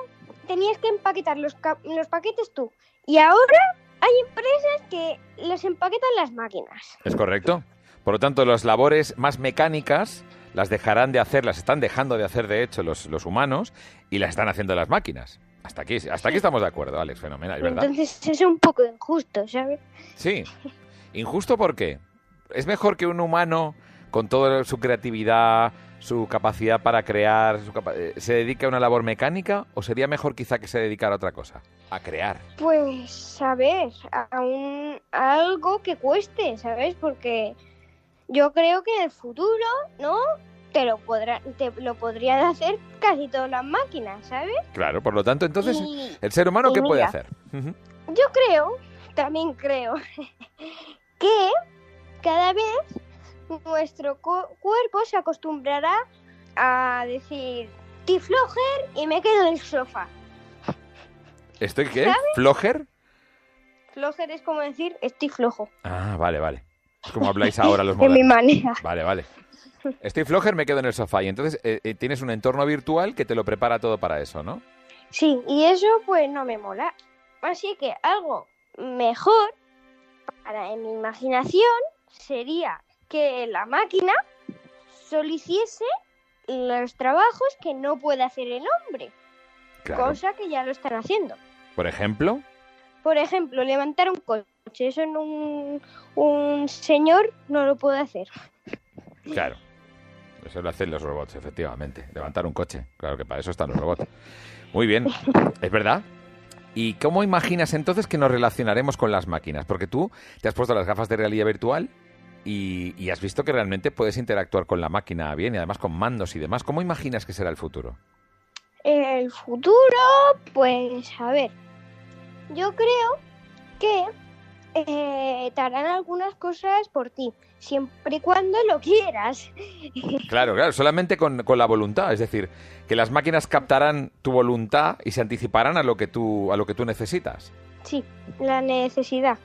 tenías que empaquetar los, los paquetes tú. Y ahora hay empresas que los empaquetan las máquinas. Es correcto. Por lo tanto, las labores más mecánicas las dejarán de hacer, las están dejando de hacer, de hecho, los, los humanos y las están haciendo las máquinas. Hasta aquí, hasta aquí estamos de acuerdo, Alex, fenomenal, ¿verdad? Entonces es un poco injusto, ¿sabes? Sí. Injusto porque es mejor que un humano con toda su creatividad, su capacidad para crear, su capa- eh, se dedique a una labor mecánica o sería mejor quizá que se dedicara a otra cosa, a crear. Pues, ¿sabes? A, un, a algo que cueste, ¿sabes? Porque yo creo que en el futuro, ¿no? Te lo, podrá, te lo podrían hacer casi todas las máquinas, ¿sabes? Claro, por lo tanto, entonces, Y ¿el ser humano qué puede hacer? Yo creo, también creo, que cada vez nuestro cuerpo se acostumbrará a decir, ti flojer y me quedo en el sofá. ¿Estoy qué? ¿Sabes? ¿Flojer? Flojer es como decir, estoy flojo. Ah, vale, vale. Como habláis ahora los En mi modernos. manera. Vale, vale. Estoy flojer, me quedo en el sofá. Y entonces eh, eh, tienes un entorno virtual que te lo prepara todo para eso, ¿no? Sí, y eso pues no me mola. Así que algo mejor para en mi imaginación sería que la máquina solo hiciese los trabajos que no puede hacer el hombre, Claro. cosa que ya lo están haciendo. Por ejemplo, Por ejemplo, levantar un coche, eso en un, un señor no lo puede hacer. claro. Eso lo hacen los robots, efectivamente. Levantar un coche. Claro que para eso están los robots. Muy bien. Es verdad. ¿Y cómo imaginas entonces que nos relacionaremos con las máquinas? Porque tú te has puesto las gafas de realidad virtual y, y has visto que realmente puedes interactuar con la máquina bien y además con mandos y demás. ¿Cómo imaginas que será el futuro? El futuro, pues a ver, yo creo que eh, te harán algunas cosas por ti, siempre y cuando lo quieras. Claro, claro, solamente con, con la voluntad. Es decir, que las máquinas captarán tu voluntad y se anticiparán a lo que tú, a lo que tú necesitas. Sí, la necesidad.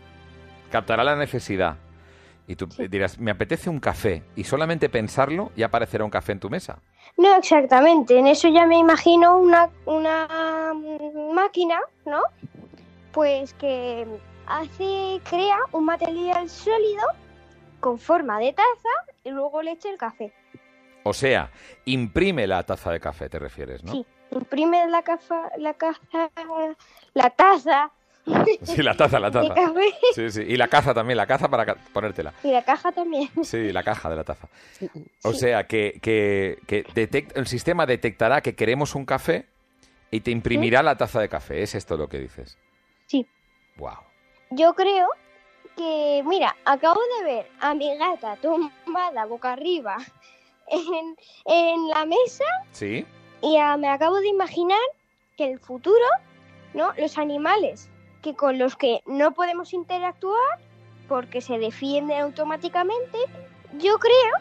Captará la necesidad. Y tú Sí. dirás, me apetece un café. Y solamente pensarlo ya aparecerá un café en tu mesa. No exactamente, en eso ya me imagino una, una máquina, ¿no? Pues que hace, crea un material sólido con forma de taza y luego le echa el café. O sea, imprime la taza de café, te refieres, ¿no? Sí, imprime la caza, la caza, la taza Sí, la taza, la de taza. café Sí, sí. Y la caza también, la caza para ponértela. y la caja también. Sí, la caja de la taza. O Sí. sea, que, que, que detect- el sistema detectará que queremos un café y te imprimirá la taza de café. ¿Es esto lo que dices? Sí. Wow. Yo creo que, mira, acabo de ver a mi gata tumbada boca arriba en, en la mesa ¿Sí? y ah, me acabo de imaginar que el futuro, ¿no? Los animales que con los que no podemos interactuar porque se defienden automáticamente yo creo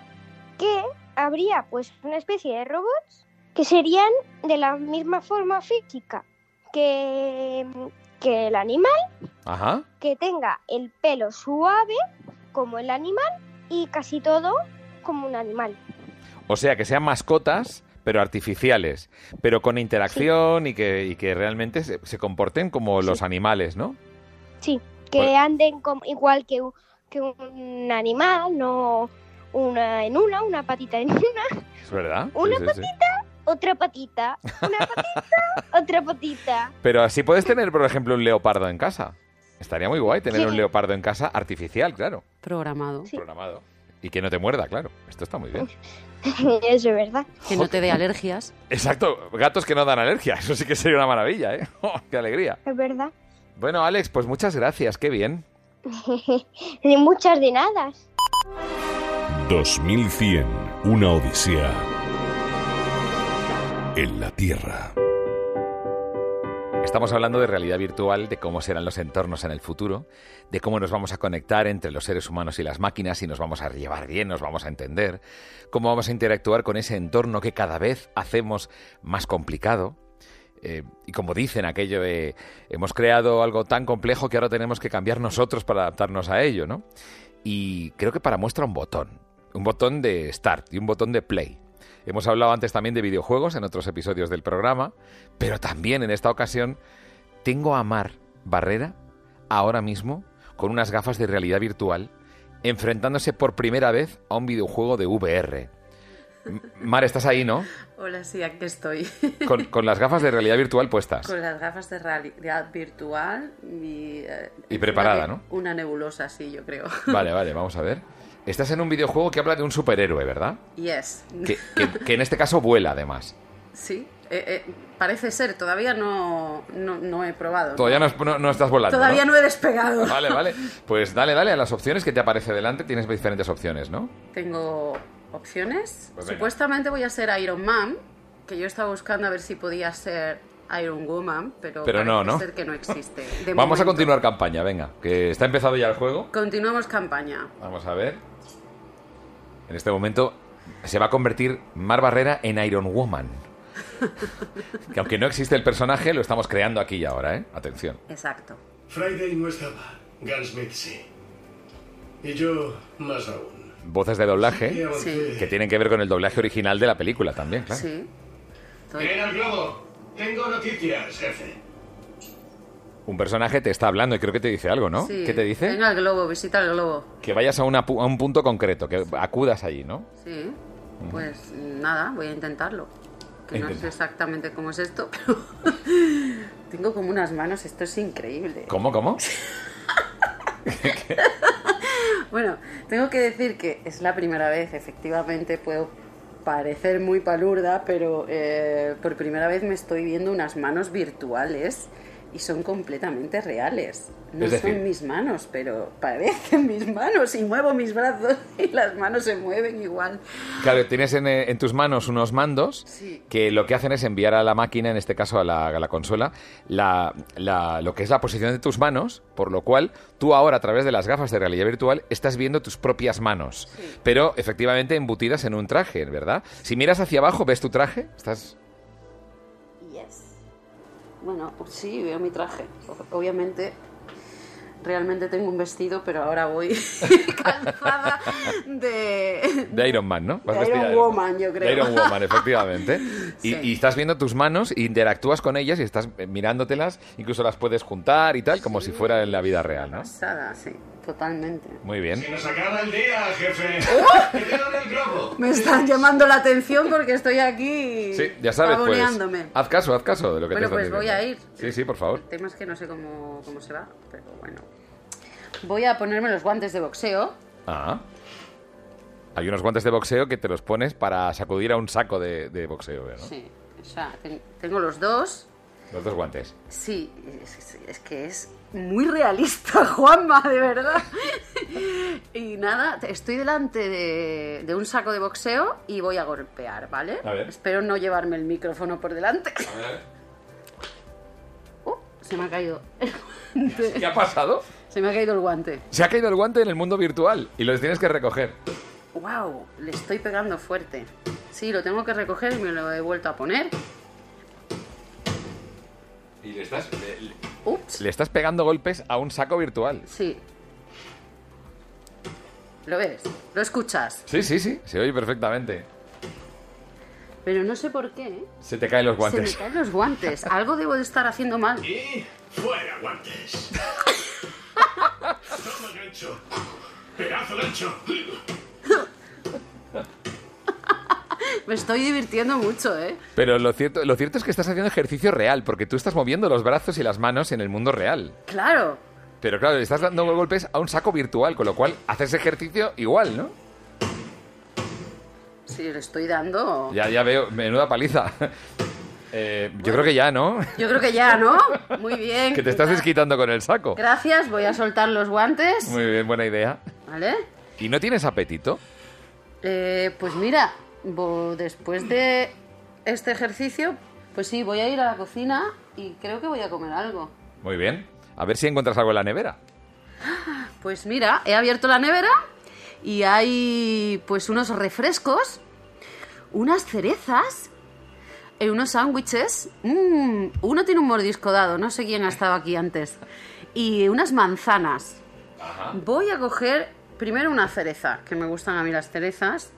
que habría pues una especie de robots que serían de la misma forma física que, que el animal, Ajá. que tenga el pelo suave como el animal y casi todo como un animal. O sea, que sean mascotas, pero artificiales, pero con interacción y, que, y que realmente se, se comporten como Sí. los animales, ¿no? Sí, que Pues- anden como, igual que, un- que un animal, no una en una, una patita en una, Es verdad. Una sí, sí. Otra patita, una patita, otra patita. Pero así puedes tener, por ejemplo, un leopardo en casa. Estaría muy guay tener Sí. un leopardo en casa artificial, claro, Programado. Sí. programado. Y que no te muerda, claro. Esto está muy bien. Eso es verdad. Que no te dé alergias. Exacto, gatos que no dan alergia. Eso sí que sería una maravilla, ¿eh? Oh, ¡Qué alegría! Es verdad. Bueno, Alex, pues muchas gracias, qué bien. Ni muchas de nada. 2100. Una odisea. En la Tierra. Estamos hablando de realidad virtual, de cómo serán los entornos en el futuro, de cómo nos vamos a conectar entre los seres humanos y las máquinas y nos vamos a llevar bien, nos vamos a entender, cómo vamos a interactuar con ese entorno que cada vez hacemos más complicado. Eh, y como dicen aquello de hemos creado algo tan complejo que ahora tenemos que cambiar nosotros para adaptarnos a ello, ¿no? Y creo que para muestra un botón, un botón de start y un botón de play. Hemos hablado antes también de videojuegos en otros episodios del programa, pero también en esta ocasión tengo a Mar Barrera ahora mismo con unas gafas de realidad virtual enfrentándose por primera vez a un videojuego de VR. Mar, estás ahí, ¿no? Hola, sí, aquí estoy. Con, con las gafas de realidad virtual puestas. Con las gafas de realidad virtual y... eh, Y preparada, una, ¿no? Una nebulosa, sí, yo creo. Vale, vale, vamos a ver. Estás en un videojuego que habla de un superhéroe, ¿verdad? Yes. Que, que- que en este caso vuela, además. Sí, eh, eh, parece ser, todavía no, no, no he probado. Todavía no, no- no estás volando. Todavía no he despegado. Vale, vale. Pues dale, dale a las opciones que te aparece delante. Tienes diferentes opciones, ¿no? Tengo opciones. Pues. Supuestamente voy a ser Iron Man, que yo estaba buscando a ver si podía ser Iron Woman, pero, Pero no, parece ¿no? ser que no existe. de Vamos a continuar campaña, venga. Que está empezado ya el juego. Continuamos campaña. Vamos a ver. En este momento se va a convertir Mar Barrera en Iron Woman. que aunque no existe el personaje, lo estamos creando aquí y ahora, ¿eh? Atención. Exacto. Friday no estaba, Gunsmith sí. Y yo más aún. Voces de doblaje que tienen que ver con el doblaje original de la película también, claro. Sí. Estoy- ¡Ven al globo! Tengo noticias, jefe. Un personaje te está hablando y creo que te dice algo, ¿no? Sí. ¿Qué te dice? Venga al globo, visita el globo. Que vayas a, una a un punto concreto, que acudas allí, ¿no? Sí. Pues nada, voy a intentarlo. Que no sé exactamente cómo es esto, pero tengo como unas manos, esto es increíble. ¿Cómo, cómo? Bueno, tengo que decir que es la primera vez, efectivamente, puedo parecer muy palurda, pero eh, por primera vez me estoy viendo unas manos virtuales y son completamente reales. No decir- son mis manos, pero parecen mis manos y muevo mis brazos y las manos se mueven igual. Claro, tienes en, eh, en tus manos unos mandos Sí. que lo que hacen es enviar a la máquina, en este caso a la, a la consola, la- la- lo que es la posición de tus manos, por lo cual tú ahora a través de las gafas de realidad virtual estás viendo tus propias manos, pero efectivamente embutidas en un traje, ¿verdad? Si miras hacia abajo, ¿ves tu traje? Estás... Bueno, pues sí, veo mi traje. Obviamente, realmente tengo un vestido, pero ahora voy calzada de... De Iron Man, ¿no? De Iron Woman, yo creo. De Iron Woman, efectivamente. Y, Sí. y estás viendo tus manos, interactúas con ellas y estás eh, mirándotelas, incluso las puedes juntar y tal, como si fuera en la vida real, ¿no? Pasada, sí, totalmente. Muy bien. Se nos acaba el día, jefe. ¡Que en el globo! Me están llamando la atención porque estoy aquí Sí, ya sabes, pues. Haz caso, haz caso de lo que Bueno, te pues están voy a ir. Sí, sí, por favor. El tema es que no sé cómo, cómo se va, pero bueno. Voy a ponerme los guantes de boxeo. Ah. Hay unos guantes de boxeo que te los pones para sacudir a un saco de, de boxeo, ¿no? Sí, o sea, ten- tengo los dos. Los dos guantes. Sí, es, es- es que es muy realista, Juanma, de verdad. y nada, estoy delante de, de un saco de boxeo y voy a golpear, ¿vale? A ver. Espero no llevarme el micrófono por delante. A ver. Uh, se me ha caído el guante. ¿Qué ha pasado? Se me ha caído el guante. Se ha caído el guante en el mundo virtual y los tienes que recoger. ¡Wow! Le estoy pegando fuerte. Sí, lo tengo que recoger y me lo he vuelto a poner. Y le estás, le, le- Ups. le estás pegando golpes a un saco virtual. Sí. ¿Lo ves? ¿Lo escuchas? Sí, sí, sí, se oye perfectamente. Pero no sé por qué. ¿eh? Se te caen los Se guantes. me caen los guantes. Algo debo de estar haciendo mal. Y fuera guantes. Toma gancho. Pedazo gancho. Me estoy divirtiendo mucho, ¿eh? Pero lo cierto, lo cierto es que estás haciendo ejercicio real, porque tú estás moviendo los brazos y las manos en el mundo real. Claro. Pero claro, le estás dando golpes a un saco virtual, con lo cual haces ejercicio igual, ¿no? Sí, le estoy dando. Ya, ya veo, menuda paliza. Eh, yo creo que ya, ¿no? Yo creo que ya, ¿no? Muy bien. Que te estás desquitando con el saco. Gracias, voy a soltar los guantes. Muy bien, buena idea. ¿Vale? ¿Y no tienes apetito? Eh, pues mira, después de este ejercicio, pues sí, voy a ir a la cocina y creo que voy a comer algo. Muy bien. A ver si encuentras algo en la nevera. Pues mira, he abierto la nevera y hay pues unos refrescos, unas cerezas, y unos sándwiches. Mm, uno tiene un mordisco dado, no sé quién ha estado aquí antes. Y unas manzanas. Voy a coger primero una cereza, que me gustan a mí las cerezas.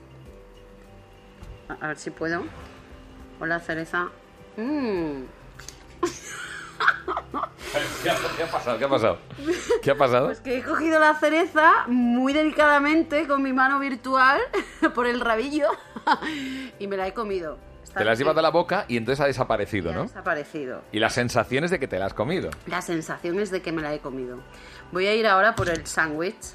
A, ver si puedo. Hola, cereza. Mm. ¿Qué ha, qué ha pasado? ¿Qué ha pasado? ¿Qué ha pasado? Pues que he cogido la cereza muy delicadamente con mi mano virtual por el rabillo y me la he comido. Está Te la has llevado a la boca y entonces ha desaparecido, Ya ha ¿no? desaparecido. Y las sensaciones de que te la has comido. La sensación es de que me la he comido. Voy a ir ahora por el sándwich.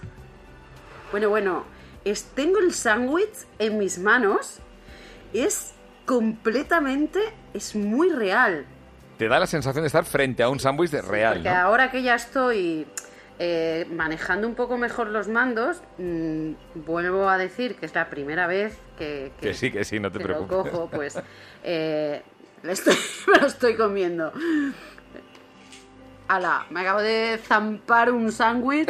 Bueno, bueno, es, tengo el sándwich en mis manos. Es completamente, es muy real. Te da la sensación de estar frente a un sándwich de real, Porque ¿no? ahora que ya estoy eh, manejando un poco mejor los mandos, mm, vuelvo a decir que es la primera vez que, Que sí, que sí, no te que lo preocupes. cojo, pues eh, estoy- me lo estoy comiendo. Ala, me acabo de zampar un sándwich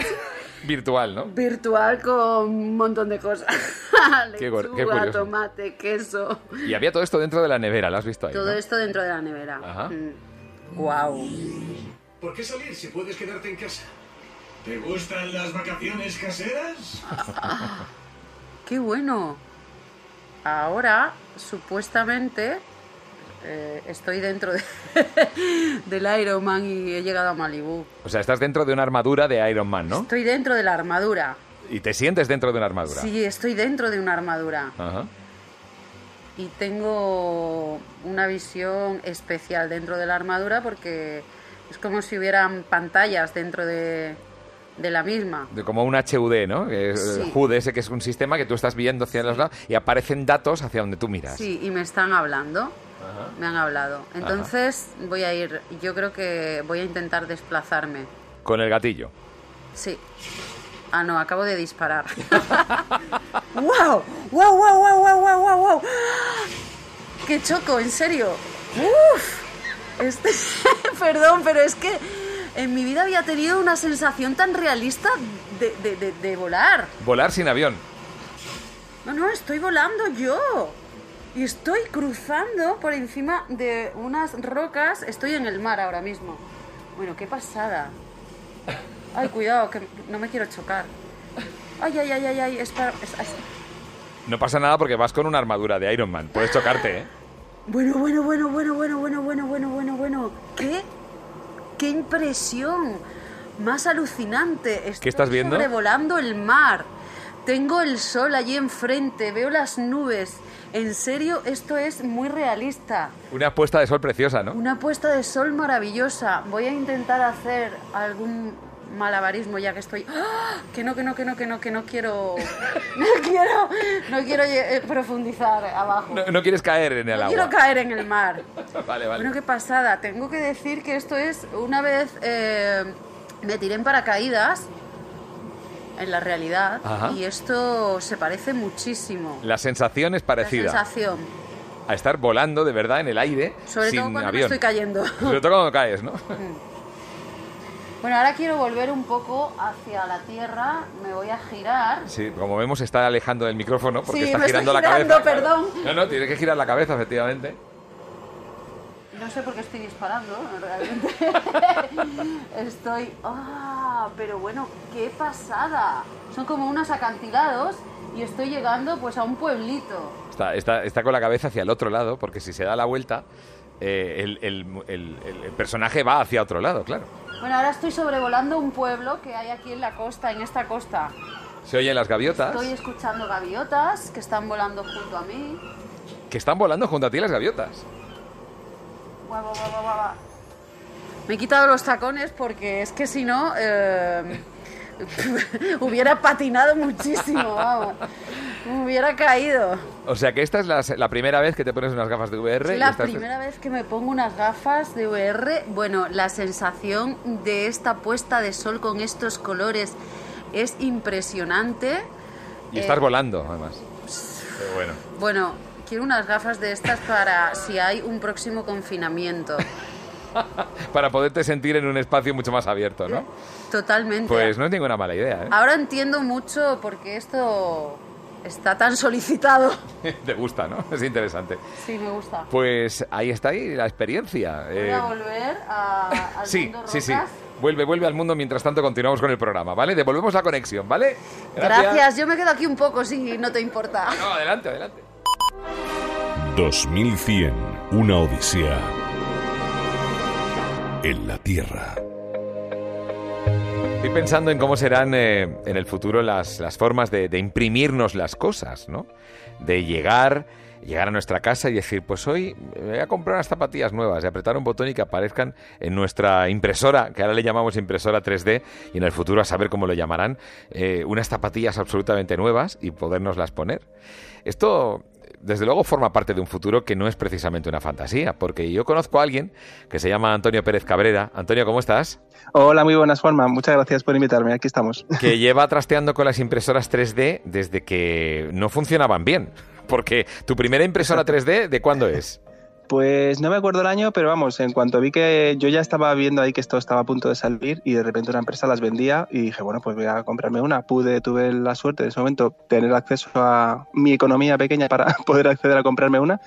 Virtual, ¿no? virtual con un montón de cosas. Qué gor- qué Lechuga, curioso. tomate, queso. Y había todo esto dentro de la nevera, lo has visto ahí, Todo ¿no? esto dentro de la nevera. Ajá. Wow. ¿Por qué salir si puedes quedarte en casa? ¿Te gustan las vacaciones caseras? ¡Qué bueno! Ahora, supuestamente, eh, estoy dentro de- del Iron Man y he llegado a Malibu. O sea, estás dentro de una armadura de Iron Man, ¿no? Estoy dentro de la armadura. Y te sientes dentro de una armadura. Sí, estoy dentro de una armadura. Ajá. Y tengo una visión especial dentro de la armadura porque es como si hubieran pantallas dentro de, de la misma. De como un HUD, ¿no? Que es el Sí. HUD ese que es un sistema que tú estás viendo hacia los lados y aparecen datos hacia donde tú miras. Sí, y me están hablando. Me han hablado. Entonces voy a ir, yo creo que voy a intentar desplazarme. Con el gatillo. Sí. Ah, no, acabo de disparar. ¡Wow! ¡Wow, wow, wow, wow, wow, wow, wow! ¡Qué choco, en serio! ¡Uf! Este... Perdón, pero es que en mi vida había tenido una sensación tan realista de, de- de- de volar. Volar sin avión. No, no, estoy volando yo. Y estoy cruzando por encima de unas rocas. Estoy en el mar ahora mismo. Bueno, qué pasada. Ay, cuidado, que no me quiero chocar. Ay, ay, ay, ay, ay, es para... es- es- No pasa nada porque vas con una armadura de Iron Man. Puedes chocarte, ¿eh? Bueno, bueno, bueno, bueno, bueno, bueno, bueno, bueno, bueno, bueno. ¿Qué? ¡Qué impresión! Más alucinante. Estoy estás viendo? Sobrevolando el mar. Tengo el sol allí enfrente, veo las nubes. En serio, esto es muy realista. Una puesta de sol preciosa, ¿no? Una puesta de sol maravillosa. Voy a intentar hacer algún malabarismo ya que estoy. ¡Ah! Que no, que no, que no, que no, que no quiero. No quiero, no quiero eh, profundizar abajo. No, no quieres caer en el No agua. quiero caer en el mar. Vale, vale. Bueno, qué pasada. Tengo que decir que esto es una vez eh, me tiré en paracaídas en la realidad Ajá. y esto se parece muchísimo. La sensación es La parecida sensación. a estar volando de verdad en el aire Sobre sin todo cuando avión. me estoy cayendo. Sobre todo cuando caes, ¿no? Bueno, ahora quiero volver un poco hacia la Tierra, me voy a girar. Sí, como vemos está alejando del micrófono porque Sí, está me girando estoy la girando, cabeza. perdón. No, no, tienes que girar la cabeza, efectivamente. No sé por qué estoy disparando, realmente. estoy... ¡Ah! pero bueno, qué pasada. Son como unos acantilados y estoy llegando pues a un pueblito. Está, está, está con la cabeza hacia el otro lado porque si se da la vuelta, eh, el, el- el- el- el personaje va hacia otro lado, claro. Bueno, ahora estoy sobrevolando un pueblo que hay aquí en la costa, en esta costa. Se oyen las gaviotas Estoy escuchando gaviotas que están volando junto a mí. que están volando junto a ti las gaviotas. Guau, guau, guau, guau. Me he quitado los tacones porque es que si no eh, hubiera patinado muchísimo, vamos. Me hubiera caído. O sea que esta es la, la primera vez que te pones unas gafas de VR. La estás- primera vez que me pongo unas gafas de VR. Bueno, la sensación de esta puesta de sol con estos colores es impresionante. Y estás Eh, volando, además. Pero bueno. Bueno, quiero unas gafas de estas para si hay un próximo confinamiento. Para poderte sentir en un espacio mucho más abierto, ¿no? Totalmente. Pues no es ninguna mala idea, Ahora entiendo mucho por qué esto está tan solicitado. ¿eh? Te gusta, ¿no? Es interesante. Sí, me gusta. Pues ahí está ahí la experiencia. Voy Eh, a volver a, al sí, mundo sí, sí. rocas. Vuelve, vuelve al mundo. Mientras tanto, continuamos con el programa, ¿vale? Devolvemos la conexión, ¿vale? Gracias. yo me quedo aquí un poco si no te importa. No, adelante, adelante. 2100. Una odisea. En la Tierra. Estoy pensando en cómo serán eh, en el futuro las, las formas de, imprimirnos las cosas, ¿no? De llegar, llegar a nuestra casa y decir, pues hoy voy a comprar unas zapatillas nuevas y apretar un botón y que aparezcan en nuestra impresora, que ahora le llamamos impresora 3D, y en el futuro a saber cómo lo llamarán, eh, unas zapatillas absolutamente nuevas y podernoslas poner. Esto, desde luego, forma parte de un futuro que no es precisamente una fantasía, porque yo conozco a alguien que se llama Antonio Pérez Cabrera. Antonio, ¿cómo estás? Hola, muy buenas, Juanma. Muchas gracias por invitarme. Aquí estamos. que lleva trasteando con las impresoras 3D desde que no funcionaban bien. Porque tu primera impresora 3D, ¿de cuándo es? Pues no me acuerdo el año, pero vamos, en cuanto vi que yo ya estaba viendo ahí que esto estaba a punto de salir y de repente una empresa las vendía y dije, bueno, pues voy a comprarme una. Pude, tuve la suerte en ese momento tener acceso a mi economía pequeña para poder acceder a comprarme una.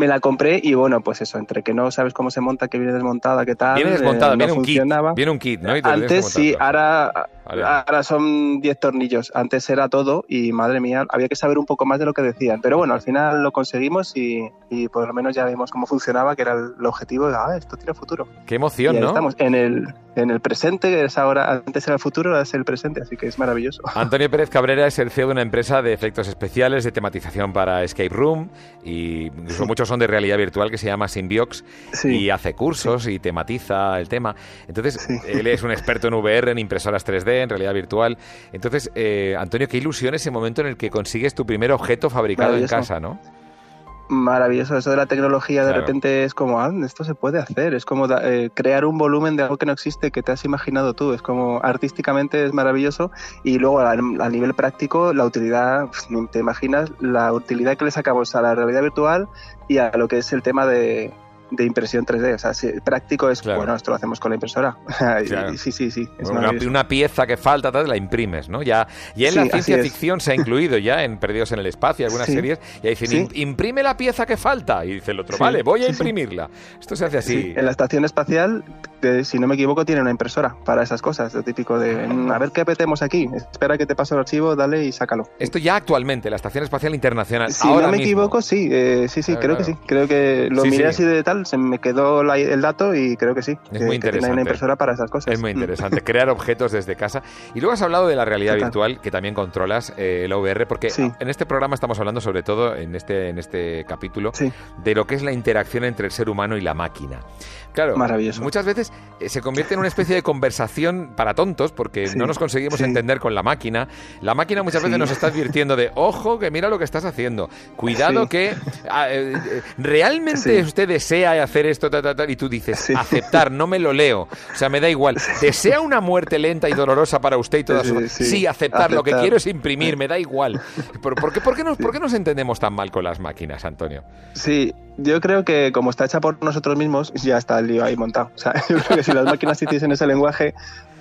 Me la compré y bueno, pues eso, entre que no sabes cómo se monta, que viene desmontada, que tal. Viene eh, desmontada, no viene un kit. funcionaba. Viene un kit, ¿no? Antes sí, ahora, Vale. ahora son 10 tornillos. Antes era todo y madre mía, había que saber un poco más de lo que decían. Pero bueno, al final lo conseguimos y, y por lo menos ya vimos cómo funcionaba, que era el, objetivo de, ah, esto tiene futuro. Qué emoción, ¿no? estamos en el, en el presente, que es ahora, antes era el futuro, ahora es el presente, así que es maravilloso. Antonio Pérez Cabrera es el CEO de una empresa de efectos especiales, de tematización para Escape Room, y incluso muchos son de realidad virtual que se llama Symbiox, Sí. y hace cursos y tematiza el tema. Entonces, él es un experto en VR, en impresoras 3D, en realidad virtual. Entonces, eh, Antonio, qué ilusión ese momento en el que consigues tu primer objeto fabricado en casa, ¿no? Maravilloso, eso de la tecnología de repente es como, ah, esto se puede hacer, es como da- eh, crear un volumen de algo que no existe, que te has imaginado tú, es como artísticamente es maravilloso y luego a, a nivel práctico la utilidad, ni te imaginas la utilidad que le sacamos a la realidad virtual y a lo que es el tema de, de impresión 3D, o sea, si práctico es, Claro. bueno, esto lo hacemos con la impresora, Y- Claro. sí, sí, sí, es Una, pieza que falta, tal, la imprimes, ¿no? Ya, ya en Sí, la ciencia es. ficción se ha incluido ya en Perdidos en el Espacio, algunas Sí. series, y ahí dicen, Sí. "Im- imprime la pieza que falta. Y dice el otro, vale, voy a imprimirla. Esto se hace así. Sí, en la estación espacial, eh, si no me equivoco, tiene una impresora para esas cosas, lo típico de, "Mm, a ver qué apetemos aquí, espera que te paso el archivo, dale y sácalo. Esto ya actualmente, la Estación Espacial Internacional. Si ahora no me mismo. equivoco, sí, eh, sí, sí, Claro, creo claro. que sí. Creo que lo miré sí. así de tal, se me quedó la- el dato y creo que sí. que, muy que interesante. una impresora para esas cosas. Es muy Mm. interesante, crear objetos desde casa. Y luego has hablado de la realidad Total. virtual, que también controlas eh, el VR, porque Sí. en este programa estamos hablando sobre todo, en este, en este capítulo, Sí. de lo que es la interacción entre el ser humano y la máquina. Claro, Maravilloso. muchas veces eh, se convierte en una especie de conversación para tontos, porque Sí, no nos conseguimos sí. entender con la máquina. La máquina muchas veces nos está advirtiendo de, ojo, que mira lo que estás haciendo. Cuidado que ah, eh, eh, realmente usted desea desea hacer esto, y tú dices, aceptar, no me lo leo. O sea, me da igual. ¿Desea una muerte lenta y dolorosa para usted y toda su... Sí, aceptar, lo que quiero es imprimir, me da igual. ¿Por, qué, por, qué nos, ¿Por qué nos entendemos tan mal con las máquinas, Antonio? Sí, yo creo que como está hecha por nosotros mismos, ya está el lío ahí montado. O sea, yo creo que si las máquinas hiciesen ese lenguaje,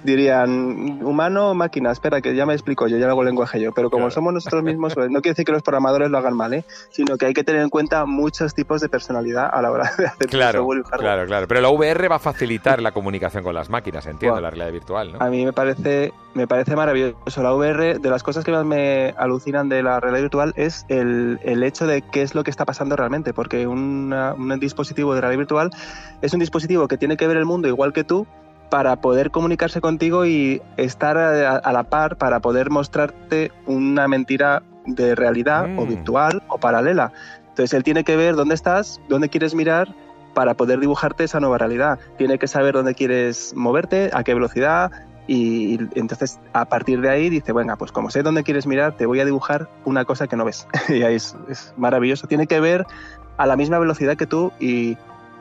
dirían humano o máquina, espera que ya me explico yo, ya lo hago lenguaje yo, pero como somos nosotros mismos, pues, no quiere decir que los programadores lo hagan mal, ¿eh? sino que hay que tener en cuenta muchos tipos de personalidad a la hora de hacer claro, Claro, claro, pero la VR va a facilitar la comunicación con las máquinas, entiendo, la realidad virtual, ¿no? A mí me parece, me parece maravilloso. La VR, de las cosas que más me alucinan de la realidad virtual es el, el hecho de qué es lo que está pasando realmente, porque un dispositivo de realidad virtual es un dispositivo que tiene que ver el mundo igual que tú, para poder comunicarse contigo y estar a, la par para poder mostrarte una mentira de realidad o mm. virtual o paralela. Entonces él tiene que ver dónde estás, dónde quieres mirar para poder dibujarte esa nueva realidad. Tiene que saber dónde quieres moverte, a qué velocidad y, entonces a partir de ahí dice, venga, pues como sé dónde quieres mirar, te voy a dibujar una cosa que no ves. y ahí es, es maravilloso. Tiene que ver a la misma velocidad que tú y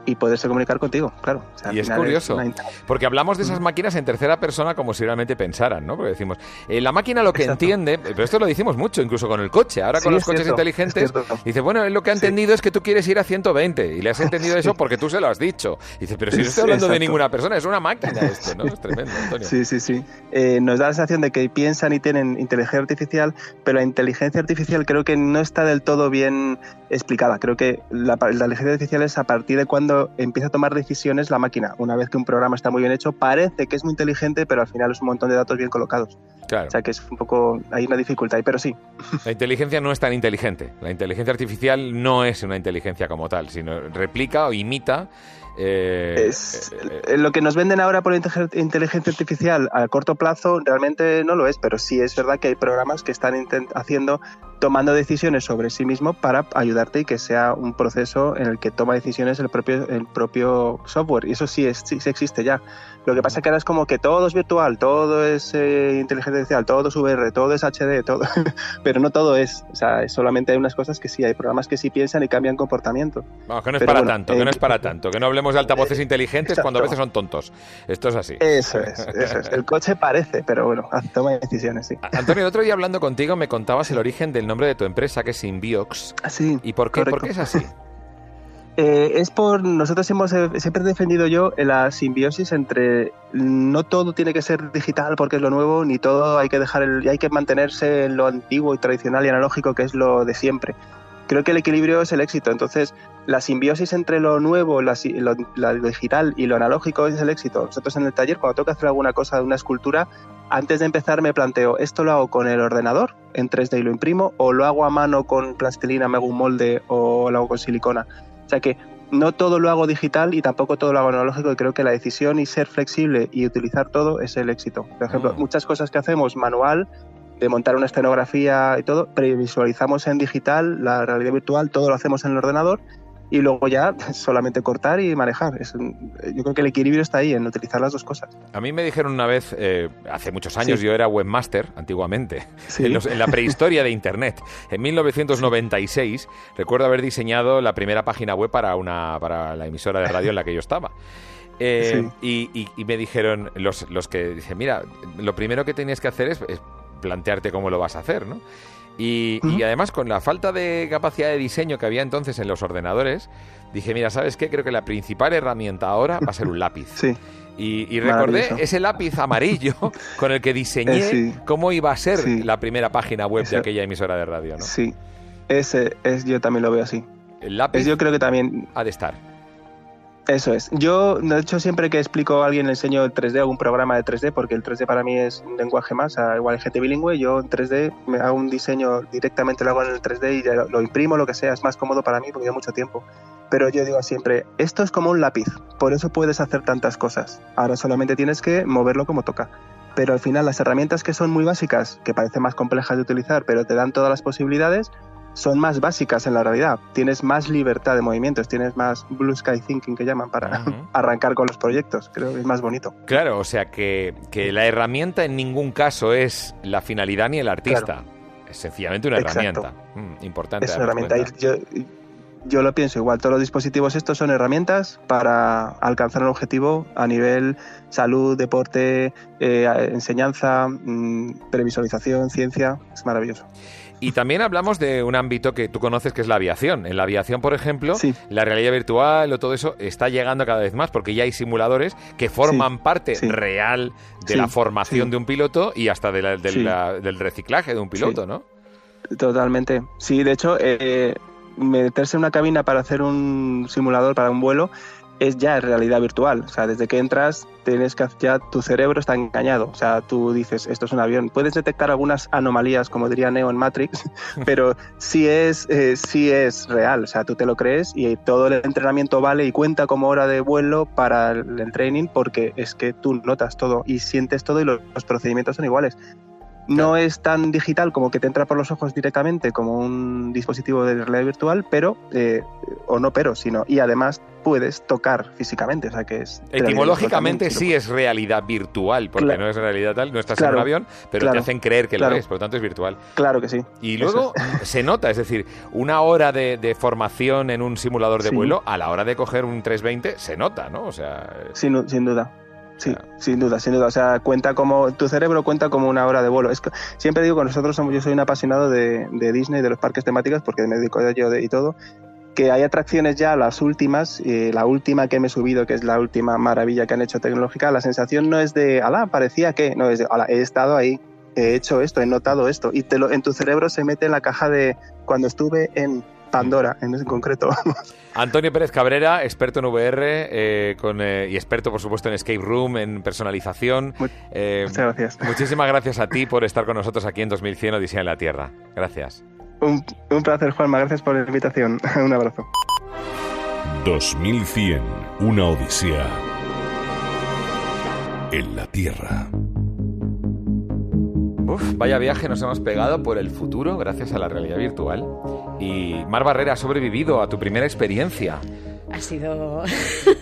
y poderse comunicar contigo, claro. y es curioso, porque hablamos de esas máquinas en tercera persona como si realmente pensaran, ¿no? Porque decimos, eh, la máquina lo que entiende, pero esto lo decimos mucho, incluso con el coche, ahora con los coches inteligentes, dice, bueno, él lo que ha entendido es que tú quieres ir a 120 y le has entendido eso porque tú se lo has dicho. dice, pero si no estoy hablando de ninguna persona, es una máquina esto, ¿no? Es tremendo, Antonio. Sí, sí, sí. Eh, nos da la sensación de que piensan y tienen inteligencia artificial, pero la inteligencia artificial creo que no está del todo bien explicada. Creo que la, la inteligencia artificial es a partir de cuando empieza a tomar decisiones la máquina. Una vez que un programa está muy bien hecho, parece que es muy inteligente, pero al final es un montón de datos bien colocados. Claro. O sea que es un poco, hay una dificultad, pero sí. La inteligencia no es tan inteligente. La inteligencia artificial no es una inteligencia como tal, sino replica o imita eh, es, eh, eh, lo que nos venden ahora por inteligencia artificial a corto plazo realmente no lo es, pero sí es verdad que hay programas que están haciendo, tomando decisiones sobre sí mismo para ayudarte y que sea un proceso en el que toma decisiones el propio, el propio software. Y eso sí, es, sí existe ya. Lo que pasa es que ahora es como que todo es virtual, todo es eh, inteligencia artificial, todo es VR, todo es HD, todo, pero no todo es. O sea, solamente hay unas cosas que sí, hay programas que sí piensan y cambian comportamiento. Vamos, que no es para tanto, que no es para tanto, que no hablemos de altavoces inteligentes cuando a veces son tontos. Esto es así. Eso es, eso es. El coche parece, pero bueno, toma decisiones, sí. Antonio, el otro día hablando contigo me contabas el origen del nombre de tu empresa, que es Symbiox. Ah, sí. ¿Y por qué, por qué es así? Eh, es por nosotros hemos eh, siempre defendido yo la simbiosis entre no todo tiene que ser digital porque es lo nuevo ni todo hay que dejar el, hay que mantenerse en lo antiguo y tradicional y analógico que es lo de siempre. Creo que el equilibrio es el éxito entonces la simbiosis entre lo nuevo lo, digital y lo analógico es el éxito. Nosotros en el taller cuando tengo que hacer alguna cosa de una escultura antes de empezar me planteo esto lo hago con el ordenador en 3D y lo imprimo o lo hago a mano con plastilina me hago un molde o lo hago con silicona o sea que no todo lo hago digital y tampoco todo lo hago analógico y creo que la decisión y ser flexible y utilizar todo es el éxito. Por ejemplo, mm. muchas cosas que hacemos manual, de montar una escenografía y todo, previsualizamos en digital, la realidad virtual, todo lo hacemos en el ordenador y luego ya solamente cortar y manejar. yo creo que el equilibrio está ahí, en utilizar las dos cosas. A mí me dijeron una vez, eh, hace muchos años, yo era webmaster antiguamente, en, la prehistoria de Internet. En 1996 recuerdo haber diseñado la primera página web para, una, para la emisora de radio en la que yo estaba. Eh, y, me dijeron los, los que dicen, mira, lo primero que tenías que hacer es, es plantearte cómo lo vas a hacer, ¿no? Y, además, con la falta de capacidad de diseño que había entonces en los ordenadores, dije, mira, ¿sabes qué? Creo que la principal herramienta ahora va a ser un lápiz. Sí. Y, recordé ese lápiz amarillo con el que diseñé eh, cómo iba a ser la primera página web de aquella emisora de radio, ¿no? Sí, ese es, yo también lo veo así. El lápiz yo creo que también ha de estar. Eso es. Yo, de hecho, siempre que explico a alguien le enseño el 3D, algún programa de 3D, porque el 3D para mí es un lenguaje más, igual el GT bilingüe, yo en 3D me hago un diseño directamente, lo hago en el 3D y lo, imprimo, lo que sea, es más cómodo para mí porque lleva mucho tiempo. Pero yo digo siempre, esto es como un lápiz, por eso puedes hacer tantas cosas. Ahora solamente tienes que moverlo como toca. Pero al final las herramientas que son muy básicas, que parecen más complejas de utilizar, pero te dan todas las posibilidades, son más básicas en la realidad. Tienes más libertad de movimientos, tienes más blue sky thinking que llaman para arrancar con los proyectos. Creo que es más bonito. Claro, o sea que, la herramienta en ningún caso es la finalidad ni el artista. Es sencillamente una herramienta. Mm, importante. Es una herramienta. Yo, yo lo pienso igual, todos los dispositivos estos son herramientas para alcanzar un objetivo a nivel salud, deporte, eh, enseñanza, mm, previsualización, ciencia, es maravilloso. Y también hablamos de un ámbito que tú conoces que es la aviación. En la aviación, por ejemplo, la realidad virtual o todo eso está llegando cada vez más porque ya hay simuladores que forman parte real de la formación de un piloto y hasta del reciclaje de un piloto, ¿no? Totalmente. Sí, de hecho, eh, meterse en una cabina para hacer un simulador para un vuelo es ya realidad virtual. O sea, desde que entras, tienes que ya tu cerebro está engañado. O sea, tú dices, esto es un avión. Puedes detectar algunas anomalías, como diría Neo en Matrix, pero sí es, eh, sí es real. O sea, tú te lo crees y todo el entrenamiento vale y cuenta como hora de vuelo para el training porque es que tú notas todo y sientes todo y los procedimientos son iguales. No es tan digital como que te entra por los ojos directamente como un dispositivo de realidad virtual, pero, eh, o no pero, sino, y además puedes tocar físicamente, o sea que es... Etimológicamente sí es realidad virtual, porque no es realidad tal, no estás en un avión, pero te hacen creer que lo es, por lo tanto es virtual. Claro que sí. Y luego se nota, es decir, una hora de, formación en un simulador de vuelo, a la hora de coger un 320, se nota, ¿no? O sea... Sin, sin duda. Sí, sin duda, sin duda. O sea, cuenta como, tu cerebro cuenta como una hora de vuelo. Es que, siempre digo que nosotros somos, yo soy un apasionado de, de Disney, de los parques temáticos, porque me dedico a ello y todo, que hay atracciones ya, las últimas, la última que me he subido, que es la última maravilla que han hecho tecnológica, la sensación no es de, ala, parecía que, no, es de, ala, he estado ahí, he hecho esto, he notado esto, y te lo, en tu cerebro se mete en la caja de cuando estuve en Pandora, en ese concreto. Antonio Pérez Cabrera, experto en VR eh, con, eh, y experto, por supuesto, en Escape Room, en personalización. Eh, muchas gracias. Muchísimas gracias a ti por estar con nosotros aquí en 2100 Odisea en la Tierra. Gracias. Un, un placer, Juanma. Gracias por la invitación. un abrazo. 2100, una Odisea en la Tierra. Vaya viaje nos hemos pegado por el futuro gracias a la realidad virtual. Y Mar Barrera ha sobrevivido a tu primera experiencia. Ha sido.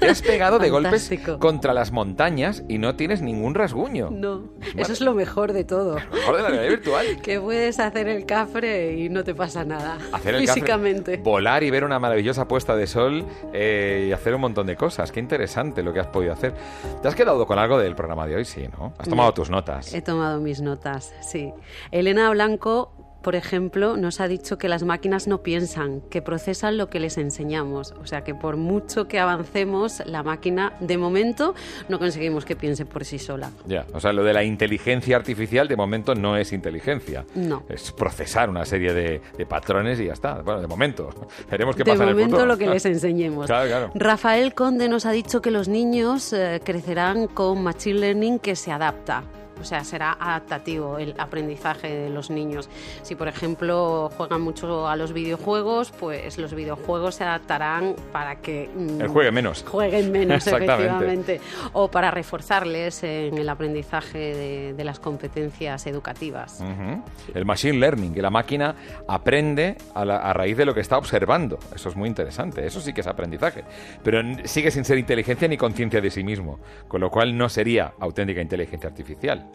Te has pegado de golpes contra las montañas y no tienes ningún rasguño. No, eso es lo mejor de todo. Lo mejor de la realidad virtual. que puedes hacer el cafre y no te pasa nada. Hacer el físicamente. volar y ver una maravillosa puesta de sol eh, y hacer un montón de cosas. Qué interesante lo que has podido hacer. ¿Te has quedado con algo del programa de hoy? Sí, ¿no? Has tomado tus notas. He tomado mis notas, sí. Elena Blanco por ejemplo, nos ha dicho que las máquinas no piensan, que procesan lo que les enseñamos. O sea que por mucho que avancemos, la máquina, de momento, no conseguimos que piense por sí sola. Ya, o sea, lo de la inteligencia artificial, de momento, no es inteligencia. No. Es procesar una serie de, patrones y ya está. Bueno, de momento. Veremos qué pasa en el futuro. De momento, lo que les enseñemos. claro, claro. Rafael Conde nos ha dicho que los niños eh, crecerán con Machine Learning que se adapta o sea, será adaptativo el aprendizaje de los niños. Si, por ejemplo, juegan mucho a los videojuegos, pues los videojuegos se adaptarán para que... Mm, el juegue menos. Jueguen menos, efectivamente. O para reforzarles en el aprendizaje de, las competencias educativas. El machine learning, que la máquina aprende a, a raíz de lo que está observando. Eso es muy interesante. Eso sí que es aprendizaje. Pero sigue sin ser inteligencia ni conciencia de sí mismo. Con lo cual no sería auténtica inteligencia artificial.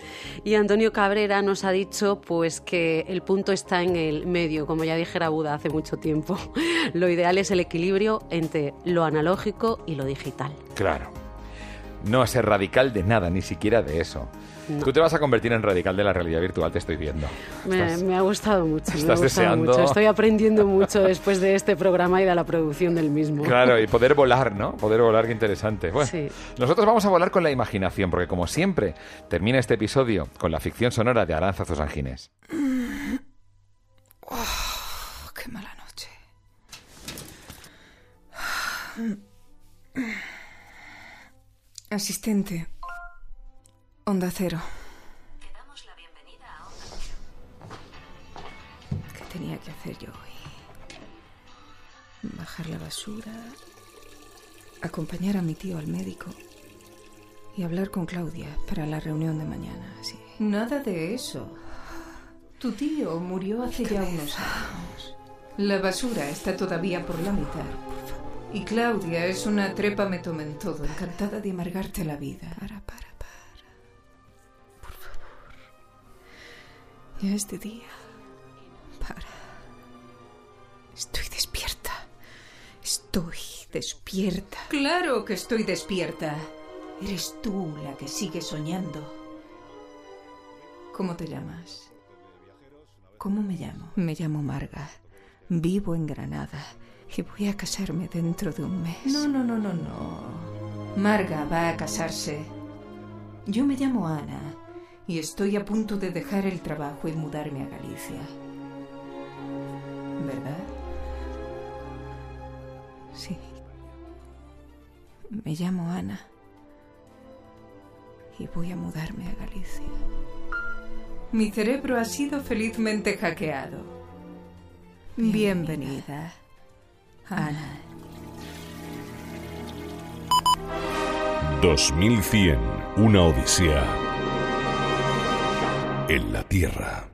Y Antonio Cabrera nos ha dicho pues que el punto está en el medio, como ya dijera Buda hace mucho tiempo. Lo ideal es el equilibrio entre lo analógico y lo digital. Claro. No ser radical de nada, ni siquiera de eso. Tú te vas a convertir en radical de la realidad virtual, te estoy viendo. Me, ha gustado mucho. Estás deseando. Estoy aprendiendo mucho después de este programa y de la producción del mismo. Claro, y poder volar, ¿no? Poder volar, qué interesante. Bueno, nosotros vamos a volar con la imaginación, porque como siempre, termina este episodio con la ficción sonora de Aranza Angines. Oh, ¡Qué mala noche! Asistente. Onda Cero. damos la bienvenida a Onda ¿Qué tenía que hacer yo hoy? Bajar la basura, acompañar a mi tío al médico y hablar con Claudia para la reunión de mañana, sí. Nada de eso. Tu tío murió hace ya unos años. La basura está todavía por la mitad. Y Claudia es una trepa me tomen todo, encantada de amargarte la vida. Para, para. Ya es de día. Para. Estoy despierta. despierta. Claro que estoy despierta. Eres tú la que sigue soñando. ¿Cómo te llamas? ¿Cómo me llamo? Me llamo Marga. Vivo en Granada y voy a casarme dentro de un mes. No, no, no, no, no. Marga va a casarse. Yo me llamo Ana y estoy a punto de dejar el trabajo y mudarme a Galicia. ¿Verdad? Sí. Me llamo Ana y voy a mudarme a Galicia. Mi cerebro ha sido felizmente hackeado. Bienvenida, Ana. 2100, una odisea en la Tierra.